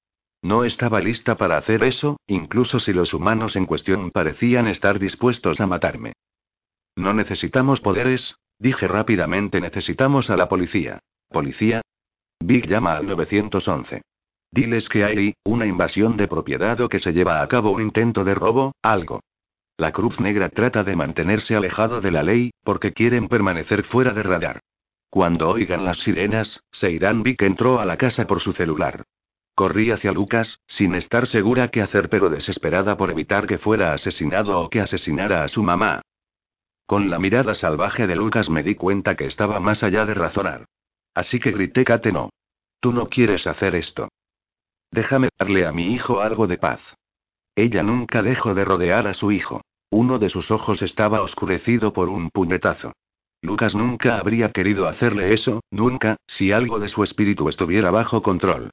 No estaba lista para hacer eso, incluso si los humanos en cuestión parecían estar dispuestos a matarme. No necesitamos poderes, dije rápidamente, necesitamos a la policía. ¿Policía? Big llama al 911. Diles que hay una invasión de propiedad o que se lleva a cabo un intento de robo, algo. La Cruz Negra trata de mantenerse alejado de la ley, porque quieren permanecer fuera de radar. Cuando oigan las sirenas, se irán. Vic entró a la casa por su celular. Corrí hacia Lucas, sin estar segura qué hacer, pero desesperada por evitar que fuera asesinado o que asesinara a su mamá. Con la mirada salvaje de Lucas me di cuenta que estaba más allá de razonar. Así que grité, Kate, no. Tú no quieres hacer esto. Déjame darle a mi hijo algo de paz. Ella nunca dejó de rodear a su hijo. Uno de sus ojos estaba oscurecido por un puñetazo. Lucas nunca habría querido hacerle eso, nunca, si algo de su espíritu estuviera bajo control.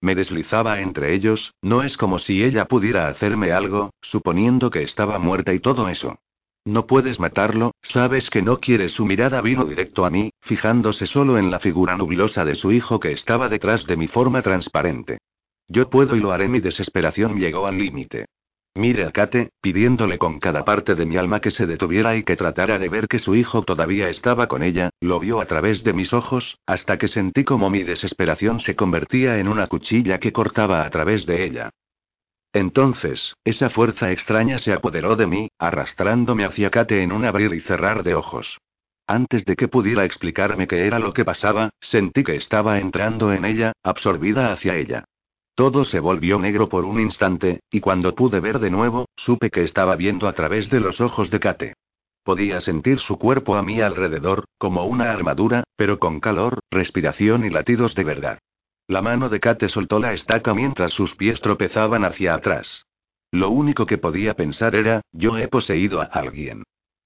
Me deslizaba entre ellos, no es como si ella pudiera hacerme algo, suponiendo que estaba muerta y todo eso. No puedes matarlo, sabes que no quieres. Su mirada vino directo a mí, fijándose solo en la figura nublosa de su hijo que estaba detrás de mi forma transparente. Yo puedo y lo haré. Mi desesperación llegó al límite. Mire a Kate, pidiéndole con cada parte de mi alma que se detuviera y que tratara de ver que su hijo todavía estaba con ella, lo vio a través de mis ojos, hasta que sentí como mi desesperación se convertía en una cuchilla que cortaba a través de ella. Entonces, esa fuerza extraña se apoderó de mí, arrastrándome hacia Kate en un abrir y cerrar de ojos. Antes de que pudiera explicarme qué era lo que pasaba, sentí que estaba entrando en ella, absorbida hacia ella. Todo se volvió negro por un instante, y cuando pude ver de nuevo, supe que estaba viendo a través de los ojos de Kate. Podía sentir su cuerpo a mi alrededor, como una armadura, pero con calor, respiración y latidos de verdad. La mano de Kate soltó la estaca mientras sus pies tropezaban hacia atrás. Lo único que podía pensar era, yo he poseído a alguien.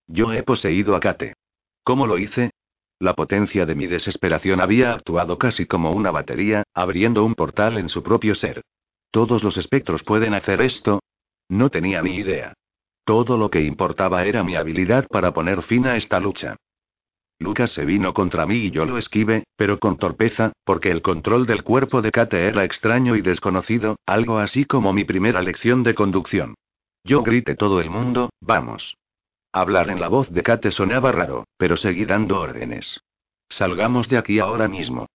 Yo he poseído a Kate. ¿Cómo lo hice? La potencia de mi desesperación había actuado casi como una batería, abriendo un portal en su propio ser. ¿Todos los espectros pueden hacer esto? No tenía ni idea. Todo lo que importaba era mi habilidad para poner fin a esta lucha. Lucas se vino contra mí y yo lo esquivé, pero con torpeza, porque el control del cuerpo de Kate era extraño y desconocido, algo así como mi primera lección de conducción. Yo grité todo el mundo, vamos. Hablar en la voz de Kate sonaba raro, pero seguí dando órdenes. Salgamos de aquí ahora mismo.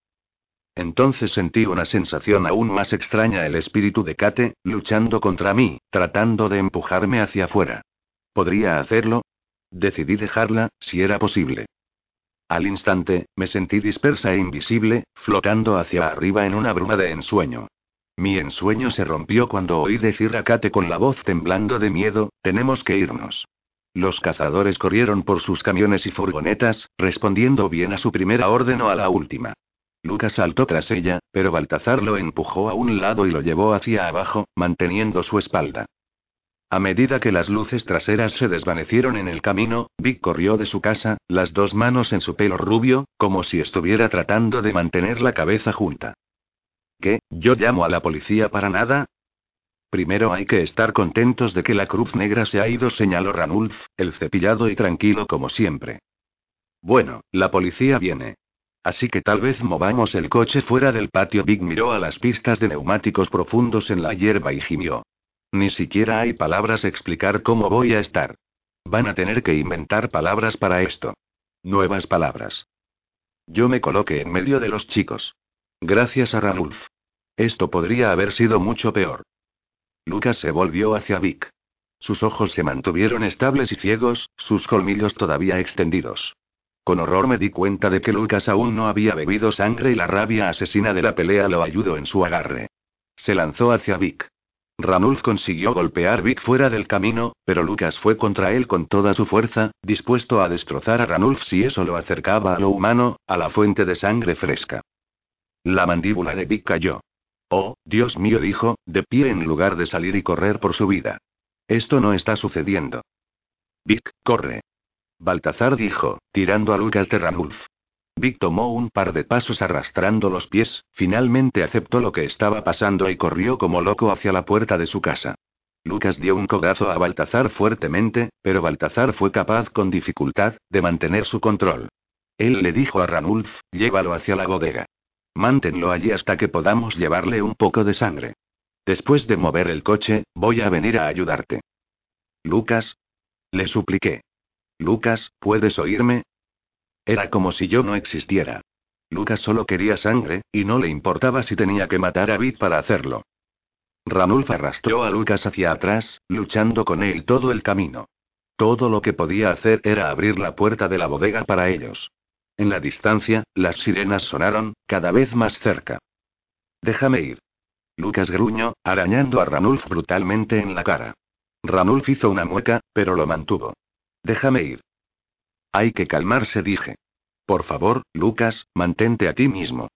Entonces sentí una sensación aún más extraña, el espíritu de Kate, luchando contra mí, tratando de empujarme hacia afuera. ¿Podría hacerlo? Decidí dejarla, si era posible. Al instante, me sentí dispersa e invisible, flotando hacia arriba en una bruma de ensueño. Mi ensueño se rompió cuando oí decir a Kate con la voz temblando de miedo, tenemos que irnos. Los cazadores corrieron por sus camiones y furgonetas, respondiendo bien a su primera orden o a la última. Lucas saltó tras ella, pero Baltazar lo empujó a un lado y lo llevó hacia abajo, manteniendo su espalda. A medida que las luces traseras se desvanecieron en el camino, Vic corrió de su casa, las dos manos en su pelo rubio, como si estuviera tratando de mantener la cabeza junta. ¿Qué? ¿Yo llamo a la policía para nada? Primero hay que estar contentos de que la Cruz Negra se ha ido, señaló Ranulf, el cepillado y tranquilo como siempre. Bueno, la policía viene. Así que tal vez movamos el coche fuera del patio. Big miró a las pistas de neumáticos profundos en la hierba y gimió. Ni siquiera hay palabras explicar cómo voy a estar. Van a tener que inventar palabras para esto. Nuevas palabras. Yo me coloqué en medio de los chicos. Gracias a Ranulf. Esto podría haber sido mucho peor. Lucas se volvió hacia Vic. Sus ojos se mantuvieron estables y ciegos, sus colmillos todavía extendidos. Con horror me di cuenta de que Lucas aún no había bebido sangre y la rabia asesina de la pelea lo ayudó en su agarre. Se lanzó hacia Vic. Ranulf consiguió golpear Vic fuera del camino, pero Lucas fue contra él con toda su fuerza, dispuesto a destrozar a Ranulf si eso lo acercaba a lo humano, a la fuente de sangre fresca. La mandíbula de Vic cayó. Oh, Dios mío, dijo, de pie en lugar de salir y correr por su vida. Esto no está sucediendo. Vic, corre. Baltazar dijo, tirando a Lucas de Ranulf. Vic tomó un par de pasos arrastrando los pies, finalmente aceptó lo que estaba pasando y corrió como loco hacia la puerta de su casa. Lucas dio un codazo a Baltazar fuertemente, pero Baltazar fue capaz con dificultad de mantener su control. Él le dijo a Ranulf, llévalo hacia la bodega. Mántenlo allí hasta que podamos llevarle un poco de sangre. Después de mover el coche, voy a venir a ayudarte. Lucas. Le supliqué. Lucas, ¿puedes oírme? Era como si yo no existiera. Lucas solo quería sangre, y no le importaba si tenía que matar a Vid para hacerlo. Ranulf arrastró a Lucas hacia atrás, luchando con él todo el camino. Todo lo que podía hacer era abrir la puerta de la bodega para ellos. En la distancia, las sirenas sonaron, cada vez más cerca. Déjame ir. Lucas gruñó, arañando a Ranulf brutalmente en la cara. Ranulf hizo una mueca, pero lo mantuvo. Déjame ir. Hay que calmarse, dije. Por favor, Lucas, mantente aquí mismo.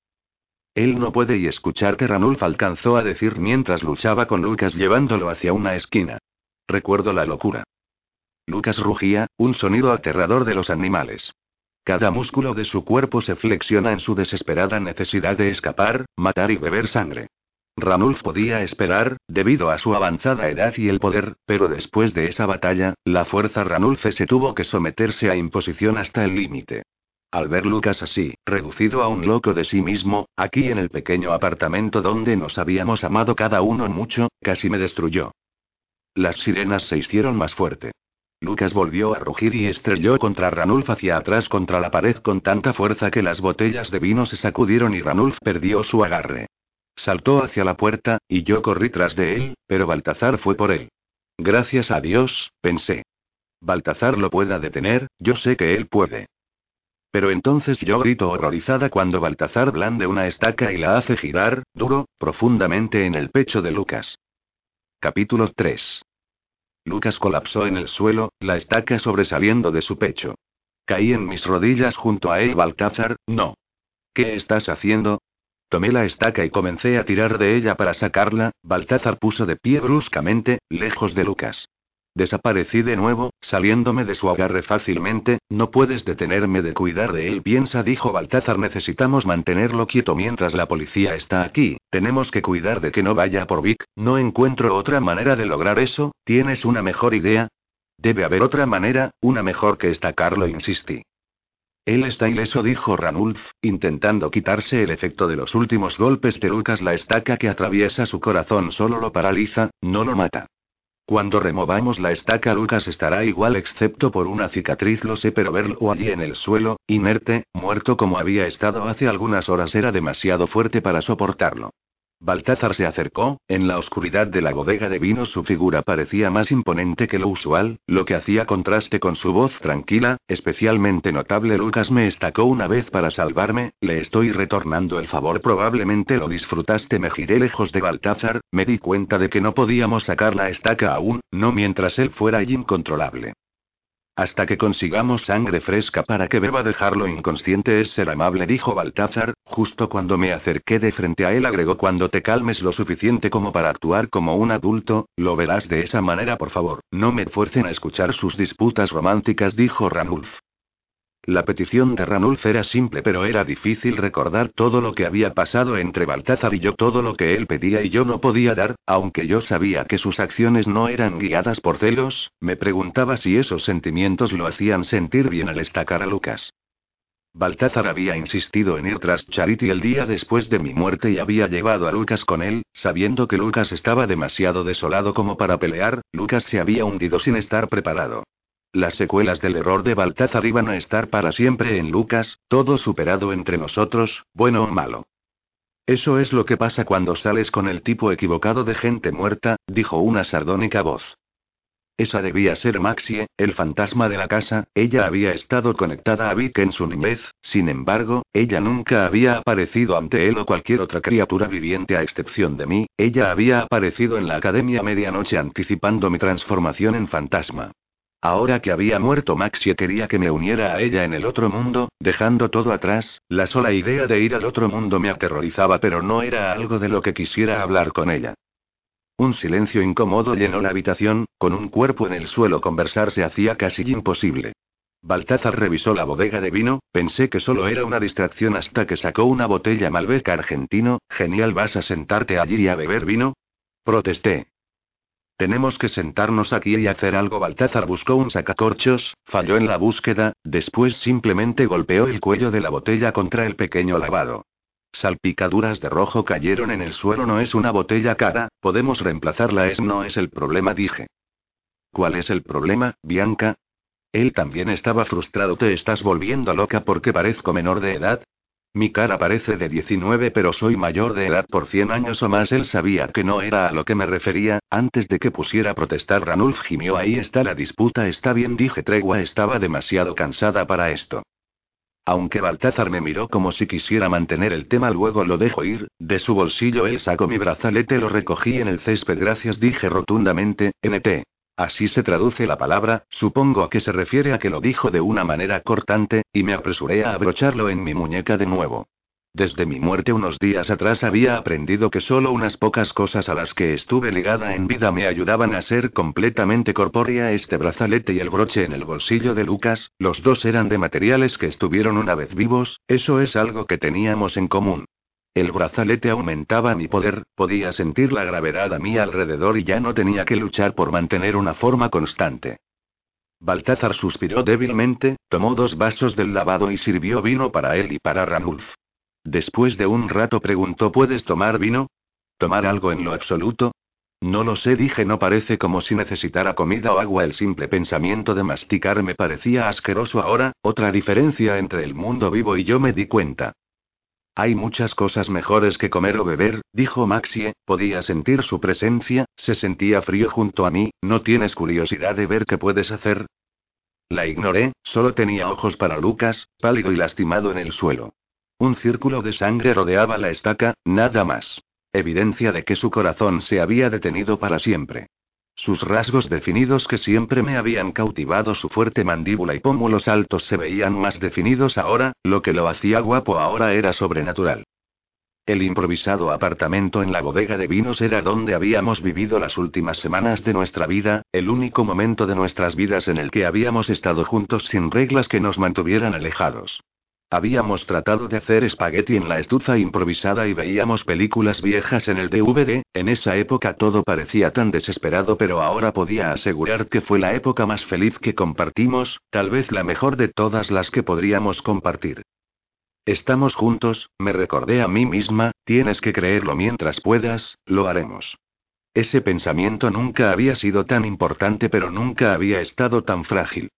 Él no puede y escucharte, Ranulf alcanzó a decir mientras luchaba con Lucas llevándolo hacia una esquina. Recuerdo la locura. Lucas rugía, un sonido aterrador de los animales. Cada músculo de su cuerpo se flexiona en su desesperada necesidad de escapar, matar y beber sangre. Ranulf podía esperar, debido a su avanzada edad y el poder, pero después de esa batalla, la fuerza Ranulfe se tuvo que someterse a imposición hasta el límite. Al ver Lucas así, reducido a un loco de sí mismo, aquí en el pequeño apartamento donde nos habíamos amado cada uno mucho, casi me destruyó. Las sirenas se hicieron más fuerte. Lucas volvió a rugir y estrelló contra Ranulf hacia atrás contra la pared con tanta fuerza que las botellas de vino se sacudieron y Ranulf perdió su agarre. Saltó hacia la puerta, y yo corrí tras de él, pero Baltazar fue por él. Gracias a Dios, pensé. Baltazar lo pueda detener, yo sé que él puede. Pero entonces yo grito horrorizada cuando Baltazar blande una estaca y la hace girar, duro, profundamente en el pecho de Lucas. Capítulo 3. Lucas colapsó en el suelo, la estaca sobresaliendo de su pecho. Caí en mis rodillas junto a él. Baltazar, no. ¿Qué estás haciendo? Tomé la estaca y comencé a tirar de ella para sacarla. Baltazar puso de pie bruscamente, lejos de Lucas. Desaparecí de nuevo, saliéndome de su agarre fácilmente, no puedes detenerme de cuidar de él, piensa, dijo Baltázar, necesitamos mantenerlo quieto mientras la policía está aquí, tenemos que cuidar de que no vaya por Vic, no encuentro otra manera de lograr eso, ¿tienes una mejor idea? Debe haber otra manera, una mejor que esta, Carlo, insistí. Él está ileso, dijo Ranulf, intentando quitarse el efecto de los últimos golpes de Lucas. La estaca que atraviesa su corazón solo lo paraliza, no lo mata. Cuando removamos la estaca Lucas estará igual excepto por una cicatriz, lo sé, pero verlo allí en el suelo, inerte, muerto como había estado hace algunas horas era demasiado fuerte para soportarlo. Baltázar se acercó, en la oscuridad de la bodega de vino su figura parecía más imponente que lo usual, lo que hacía contraste con su voz tranquila, especialmente notable. Lucas me estacó una vez para salvarme, le estoy retornando el favor, probablemente lo disfrutaste. Me giré lejos de Baltázar, me di cuenta de que no podíamos sacar la estaca aún, no mientras él fuera incontrolable. Hasta que consigamos sangre fresca para que beba dejarlo inconsciente es ser amable, dijo Baltázar, justo cuando me acerqué de frente a él agregó cuando te calmes lo suficiente como para actuar como un adulto, lo verás de esa manera por favor, no me fuercen a escuchar sus disputas románticas, dijo Ranulf. La petición de Ranulf era simple, pero era difícil recordar todo lo que había pasado entre Baltázar y yo, todo lo que él pedía y yo no podía dar, aunque yo sabía que sus acciones no eran guiadas por celos, me preguntaba si esos sentimientos lo hacían sentir bien al estacar a Lucas. Baltázar había insistido en ir tras Charity el día después de mi muerte y había llevado a Lucas con él, sabiendo que Lucas estaba demasiado desolado como para pelear, Lucas se había hundido sin estar preparado. Las secuelas del error de Baltázar iban a estar para siempre en Lucas, todo superado entre nosotros, bueno o malo. Eso es lo que pasa cuando sales con el tipo equivocado de gente muerta, dijo una sardónica voz. Esa debía ser Maxie, el fantasma de la casa, ella había estado conectada a Vic en su niñez, sin embargo, ella nunca había aparecido ante él o cualquier otra criatura viviente a excepción de mí, ella había aparecido en la academia medianoche anticipando mi transformación en fantasma. Ahora que había muerto Maxie quería que me uniera a ella en el otro mundo, dejando todo atrás, la sola idea de ir al otro mundo me aterrorizaba pero no era algo de lo que quisiera hablar con ella. Un silencio incómodo llenó la habitación, con un cuerpo en el suelo conversar se hacía casi imposible. Baltazar revisó la bodega de vino, pensé que solo era una distracción hasta que sacó una botella Malbec argentino, genial, ¿vas a sentarte allí y a beber vino? Protesté. Tenemos que sentarnos aquí y hacer algo. Baltazar buscó un sacacorchos, falló en la búsqueda, después simplemente golpeó el cuello de la botella contra el pequeño lavado. Salpicaduras de rojo cayeron en el suelo. No es una botella cara, podemos reemplazarla. Es no es el problema, dije. ¿Cuál es el problema, Bianca? Él también estaba frustrado. ¿Te estás volviendo loca porque parezco menor de edad? Mi cara parece de 19 pero soy mayor de edad por 100 años o más. Él sabía que no era a lo que me refería, antes de que pusiera a protestar Ranulf gimió. Ahí está la disputa, está bien, dije tregua, estaba demasiado cansada para esto. Aunque Baltazar me miró como si quisiera mantener el tema, luego lo dejó ir, de su bolsillo él sacó mi brazalete, lo recogí en el césped, gracias, dije rotundamente, NT. Así se traduce la palabra, supongo que se refiere a que lo dijo de una manera cortante, y me apresuré a abrocharlo en mi muñeca de nuevo. Desde mi muerte unos días atrás había aprendido que solo unas pocas cosas a las que estuve ligada en vida me ayudaban a ser completamente corpórea. Este brazalete y el broche en el bolsillo de Lucas, los dos eran de materiales que estuvieron una vez vivos, eso es algo que teníamos en común. El brazalete aumentaba mi poder, podía sentir la gravedad a mi alrededor y ya no tenía que luchar por mantener una forma constante. Baltazar suspiró débilmente, tomó dos vasos del lavado y sirvió vino para él y para Ranulf. Después de un rato preguntó ¿Puedes tomar vino? ¿Tomar algo en lo absoluto? No lo sé, dije, no parece como si necesitara comida o agua. El simple pensamiento de masticar me parecía asqueroso ahora, otra diferencia entre el mundo vivo y yo me di cuenta. Hay muchas cosas mejores que comer o beber, dijo Maxie, podía sentir su presencia, se sentía frío junto a mí, ¿no tienes curiosidad de ver qué puedes hacer? La ignoré, solo tenía ojos para Lucas, pálido y lastimado en el suelo. Un círculo de sangre rodeaba la estaca, nada más. Evidencia de que su corazón se había detenido para siempre. Sus rasgos definidos que siempre me habían cautivado, su fuerte mandíbula y pómulos altos se veían más definidos ahora, lo que lo hacía guapo ahora era sobrenatural. El improvisado apartamento en la bodega de vinos era donde habíamos vivido las últimas semanas de nuestra vida, el único momento de nuestras vidas en el que habíamos estado juntos sin reglas que nos mantuvieran alejados. Habíamos tratado de hacer espagueti en la estufa improvisada y veíamos películas viejas en el DVD, en esa época todo parecía tan desesperado pero ahora podía asegurar que fue la época más feliz que compartimos, tal vez la mejor de todas las que podríamos compartir. Estamos juntos, me recordé a mí misma, tienes que creerlo mientras puedas, lo haremos. Ese pensamiento nunca había sido tan importante pero nunca había estado tan frágil.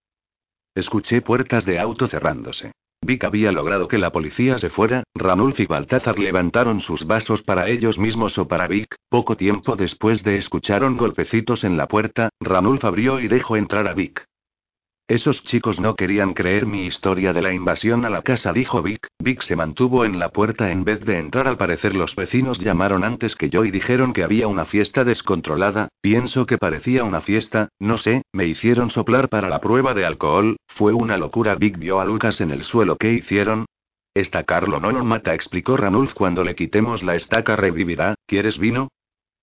Escuché puertas de auto cerrándose. Vic había logrado que la policía se fuera, Ranulf y Baltazar levantaron sus vasos para ellos mismos o para Vic, poco tiempo después de escucharon golpecitos en la puerta, Ranulf abrió y dejó entrar a Vic. Esos chicos no querían creer mi historia de la invasión a la casa, dijo Vic. Vic se mantuvo en la puerta en vez de entrar. Al parecer los vecinos llamaron antes que yo y dijeron que había una fiesta descontrolada. Pienso que parecía una fiesta, no sé, me hicieron soplar para la prueba de alcohol, fue una locura. Vic vio a Lucas en el suelo. ¿Qué hicieron? Estacarlo no lo mata, explicó Ranulf. Cuando le quitemos la estaca revivirá. ¿Quieres vino?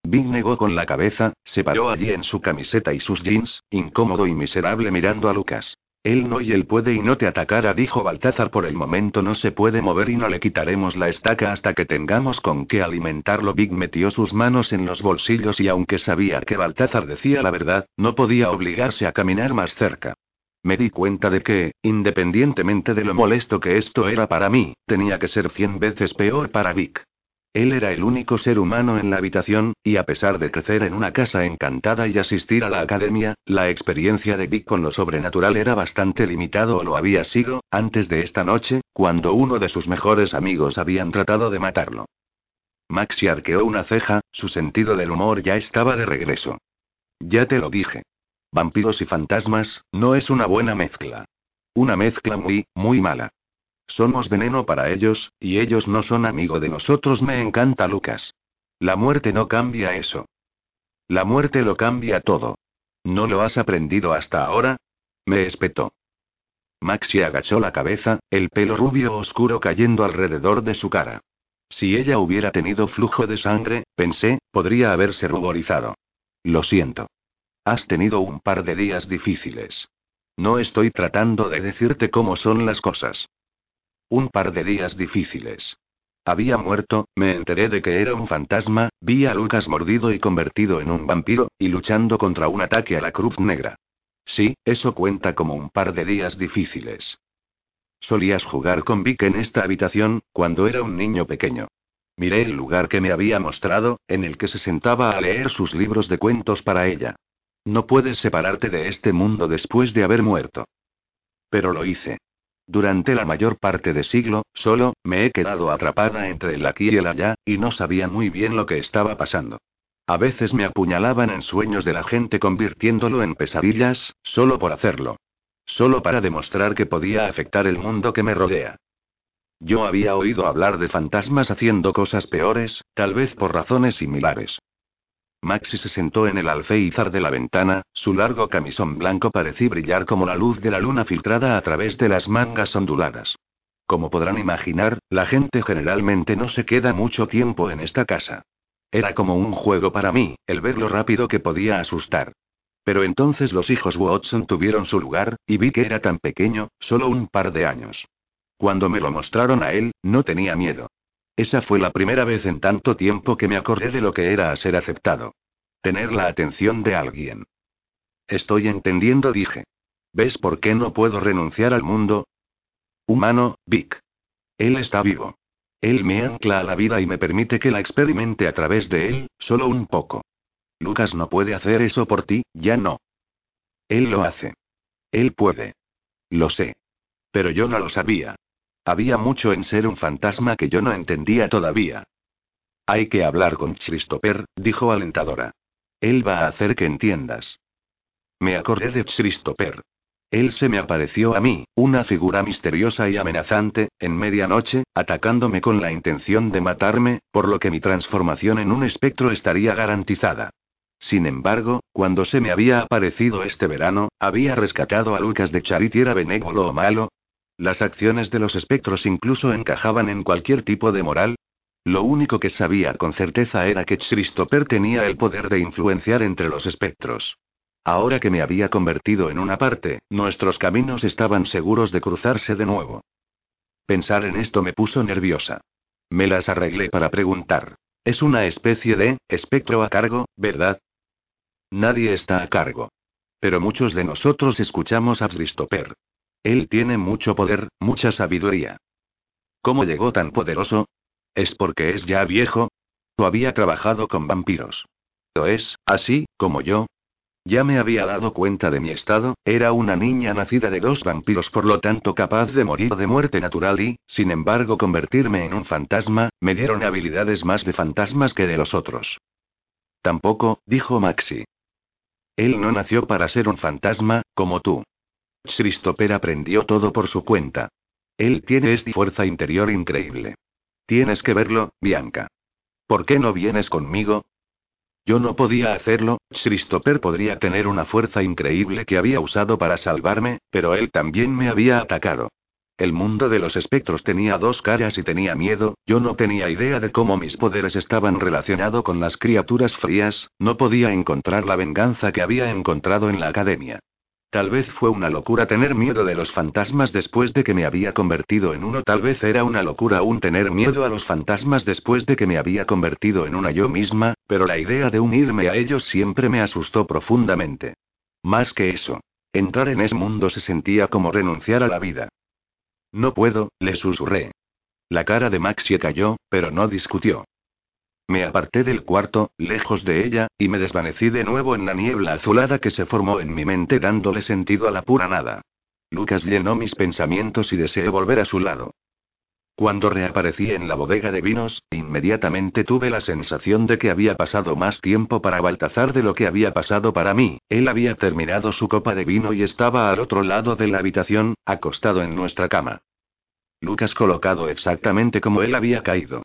Bing negó con la cabeza, se paró allí en su camiseta y sus jeans, incómodo y miserable mirando a Lucas. Él no y él puede y no te atacará, dijo Baltazar. Por el momento no se puede mover y no le quitaremos la estaca hasta que tengamos con qué alimentarlo. Big metió sus manos en los bolsillos y aunque sabía que Baltazar decía la verdad, no podía obligarse a caminar más cerca. Me di cuenta de que, independientemente de lo molesto que esto era para mí, tenía que ser cien veces peor para Vic. Él era el único ser humano en la habitación, y a pesar de crecer en una casa encantada y asistir a la academia, la experiencia de Vic con lo sobrenatural era bastante limitado o lo había sido, antes de esta noche, cuando uno de sus mejores amigos habían tratado de matarlo. Maxi arqueó una ceja, su sentido del humor ya estaba de regreso. Ya te lo dije. Vampiros y fantasmas, no es una buena mezcla. Una mezcla muy, muy mala. Somos veneno para ellos, y ellos no son amigo de nosotros. Me encanta Lucas. La muerte no cambia eso. La muerte lo cambia todo. ¿No lo has aprendido hasta ahora? Me espetó. Maxi agachó la cabeza, el pelo rubio oscuro cayendo alrededor de su cara. Si ella hubiera tenido flujo de sangre, pensé, podría haberse ruborizado. Lo siento. Has tenido un par de días difíciles. No estoy tratando de decirte cómo son las cosas. Un par de días difíciles. Había muerto, me enteré de que era un fantasma, vi a Lucas mordido y convertido en un vampiro, y luchando contra un ataque a la Cruz Negra. Sí, eso cuenta como un par de días difíciles. Solías jugar con Vic en esta habitación, cuando era un niño pequeño. Miré el lugar que me había mostrado, en el que se sentaba a leer sus libros de cuentos para ella. No puedes separarte de este mundo después de haber muerto. Pero lo hice. Durante la mayor parte de siglo, solo, me he quedado atrapada entre el aquí y el allá, y no sabía muy bien lo que estaba pasando. A veces me apuñalaban en sueños de la gente convirtiéndolo en pesadillas, solo por hacerlo. Solo para demostrar que podía afectar el mundo que me rodea. Yo había oído hablar de fantasmas haciendo cosas peores, tal vez por razones similares. Maxi se sentó en el alféizar de la ventana, su largo camisón blanco parecía brillar como la luz de la luna filtrada a través de las mangas onduladas. Como podrán imaginar, la gente generalmente no se queda mucho tiempo en esta casa. Era como un juego para mí, el ver lo rápido que podía asustar. Pero entonces los hijos Watson tuvieron su lugar, y vi que era tan pequeño, solo un par de años. Cuando me lo mostraron a él, no tenía miedo. Esa fue la primera vez en tanto tiempo que me acordé de lo que era ser aceptado. Tener la atención de alguien. Estoy entendiendo, dije. ¿Ves por qué no puedo renunciar al mundo? Humano, Vic. Él está vivo. Él me ancla a la vida y me permite que la experimente a través de él, solo un poco. Lucas no puede hacer eso por ti, ya no. Él lo hace. Él puede. Lo sé. Pero yo no lo sabía. Había mucho en ser un fantasma que yo no entendía todavía. Hay que hablar con Christopher, dijo alentadora. Él va a hacer que entiendas. Me acordé de Christopher. Él se me apareció a mí, una figura misteriosa y amenazante, en medianoche, atacándome con la intención de matarme, por lo que mi transformación en un espectro estaría garantizada. Sin embargo, cuando se me había aparecido este verano, había rescatado a Lucas de Charity era benévolo o malo, las acciones de los espectros incluso encajaban en cualquier tipo de moral. Lo único que sabía con certeza era que Christopher tenía el poder de influenciar entre los espectros. Ahora que me había convertido en una parte, nuestros caminos estaban seguros de cruzarse de nuevo. Pensar en esto me puso nerviosa. Me las arreglé para preguntar. Es una especie de espectro a cargo, ¿verdad? Nadie está a cargo. Pero muchos de nosotros escuchamos a Christopher. Él tiene mucho poder, mucha sabiduría. ¿Cómo llegó tan poderoso? ¿Es porque es ya viejo? ¿O había trabajado con vampiros? ¿O es, así, como yo? Ya me había dado cuenta de mi estado, era una niña nacida de dos vampiros, por lo tanto capaz de morir de muerte natural y, sin embargo, convertirme en un fantasma, me dieron habilidades más de fantasmas que de los otros. Tampoco, dijo Maxi. Él no nació para ser un fantasma, como tú. Christopher aprendió todo por su cuenta. Él tiene esta fuerza interior increíble. Tienes que verlo, Bianca. ¿Por qué no vienes conmigo? Yo no podía hacerlo, Christopher podría tener una fuerza increíble que había usado para salvarme, pero él también me había atacado. El mundo de los espectros tenía dos caras y tenía miedo, yo no tenía idea de cómo mis poderes estaban relacionados con las criaturas frías, no podía encontrar la venganza que había encontrado en la academia. Tal vez fue una locura tener miedo de los fantasmas después de que me había convertido en uno. Tal vez era una locura aún tener miedo a los fantasmas después de que me había convertido en una yo misma, pero la idea de unirme a ellos siempre me asustó profundamente. Más que eso. Entrar en ese mundo se sentía como renunciar a la vida. No puedo, le susurré. La cara de Maxie cayó, pero no discutió. Me aparté del cuarto, lejos de ella, y me desvanecí de nuevo en la niebla azulada que se formó en mi mente dándole sentido a la pura nada. Lucas llenó mis pensamientos y deseé volver a su lado. Cuando reaparecí en la bodega de vinos, inmediatamente tuve la sensación de que había pasado más tiempo para Baltazar de lo que había pasado para mí. Él había terminado su copa de vino y estaba al otro lado de la habitación, acostado en nuestra cama. Lucas colocado exactamente como él había caído.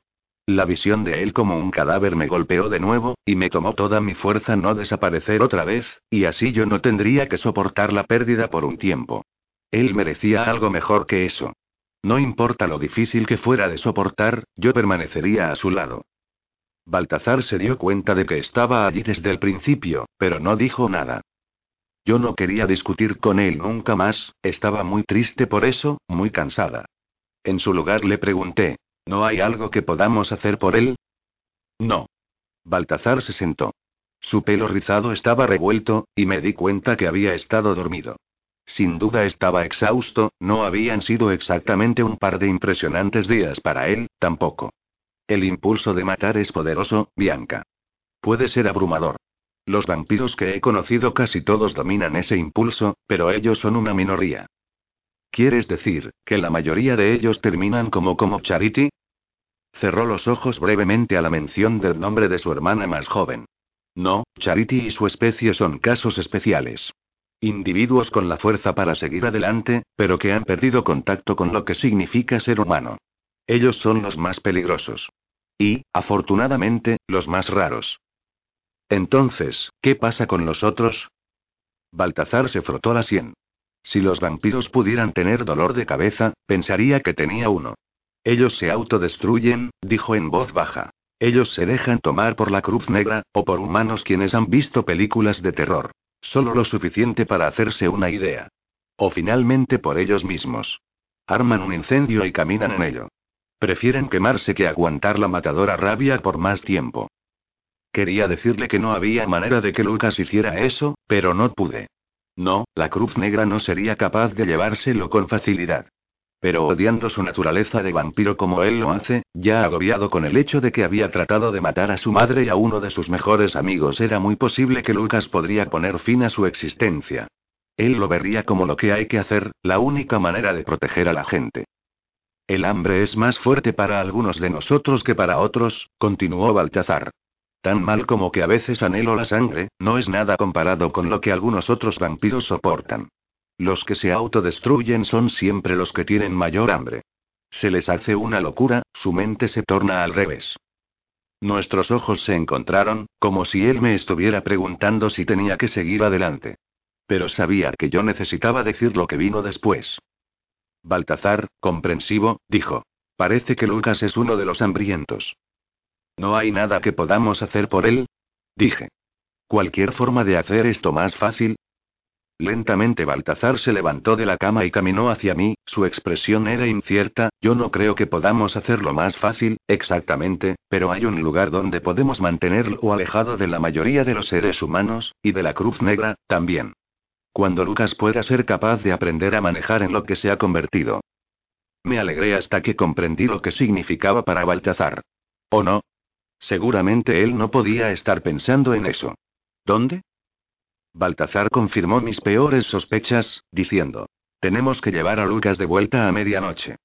La visión de él como un cadáver me golpeó de nuevo, y me tomó toda mi fuerza no desaparecer otra vez, y así yo no tendría que soportar la pérdida por un tiempo. Él merecía algo mejor que eso. No importa lo difícil que fuera de soportar, yo permanecería a su lado. Baltazar se dio cuenta de que estaba allí desde el principio, pero no dijo nada. Yo no quería discutir con él nunca más, estaba muy triste por eso, muy cansada. En su lugar le pregunté, ¿no hay algo que podamos hacer por él? No. Baltazar se sentó. Su pelo rizado estaba revuelto, y me di cuenta que había estado dormido. Sin duda estaba exhausto, no habían sido exactamente un par de impresionantes días para él, tampoco. El impulso de matar es poderoso, Bianca. Puede ser abrumador. Los vampiros que he conocido casi todos dominan ese impulso, pero ellos son una minoría. ¿Quieres decir, que la mayoría de ellos terminan como como Charity? Cerró los ojos brevemente a la mención del nombre de su hermana más joven. No, Charity y su especie son casos especiales. Individuos con la fuerza para seguir adelante, pero que han perdido contacto con lo que significa ser humano. Ellos son los más peligrosos. Y, afortunadamente, los más raros. Entonces, ¿qué pasa con los otros? Baltazar se frotó la sien. Si los vampiros pudieran tener dolor de cabeza, pensaría que tenía uno. Ellos se autodestruyen, dijo en voz baja. Ellos se dejan tomar por la cruz negra, o por humanos quienes han visto películas de terror. Solo lo suficiente para hacerse una idea. O finalmente por ellos mismos. Arman un incendio y caminan en ello. Prefieren quemarse que aguantar la matadora rabia por más tiempo. Quería decirle que no había manera de que Lucas hiciera eso, pero no pude. No, la Cruz Negra no sería capaz de llevárselo con facilidad. Pero odiando su naturaleza de vampiro como él lo hace, ya agobiado con el hecho de que había tratado de matar a su madre y a uno de sus mejores amigos, era muy posible que Lucas podría poner fin a su existencia. Él lo vería como lo que hay que hacer, la única manera de proteger a la gente. El hambre es más fuerte para algunos de nosotros que para otros, continuó Baltazar. Tan mal como que a veces anhelo la sangre, no es nada comparado con lo que algunos otros vampiros soportan. Los que se autodestruyen son siempre los que tienen mayor hambre. Se les hace una locura, su mente se torna al revés. Nuestros ojos se encontraron, como si él me estuviera preguntando si tenía que seguir adelante. Pero sabía que yo necesitaba decir lo que vino después. Baltazar, comprensivo, dijo. Parece que Lucas es uno de los hambrientos. ¿No hay nada que podamos hacer por él? Dije. ¿Cualquier forma de hacer esto más fácil? Lentamente Baltazar se levantó de la cama y caminó hacia mí, su expresión era incierta, yo no creo que podamos hacerlo más fácil, exactamente, pero hay un lugar donde podemos mantenerlo alejado de la mayoría de los seres humanos, y de la Cruz Negra, también. Cuando Lucas pueda ser capaz de aprender a manejar en lo que se ha convertido. Me alegré hasta que comprendí lo que significaba para Baltazar. ¿O no? Seguramente él no podía estar pensando en eso. ¿Dónde? Baltazar confirmó mis peores sospechas, diciendo. Tenemos que llevar a Lucas de vuelta a medianoche.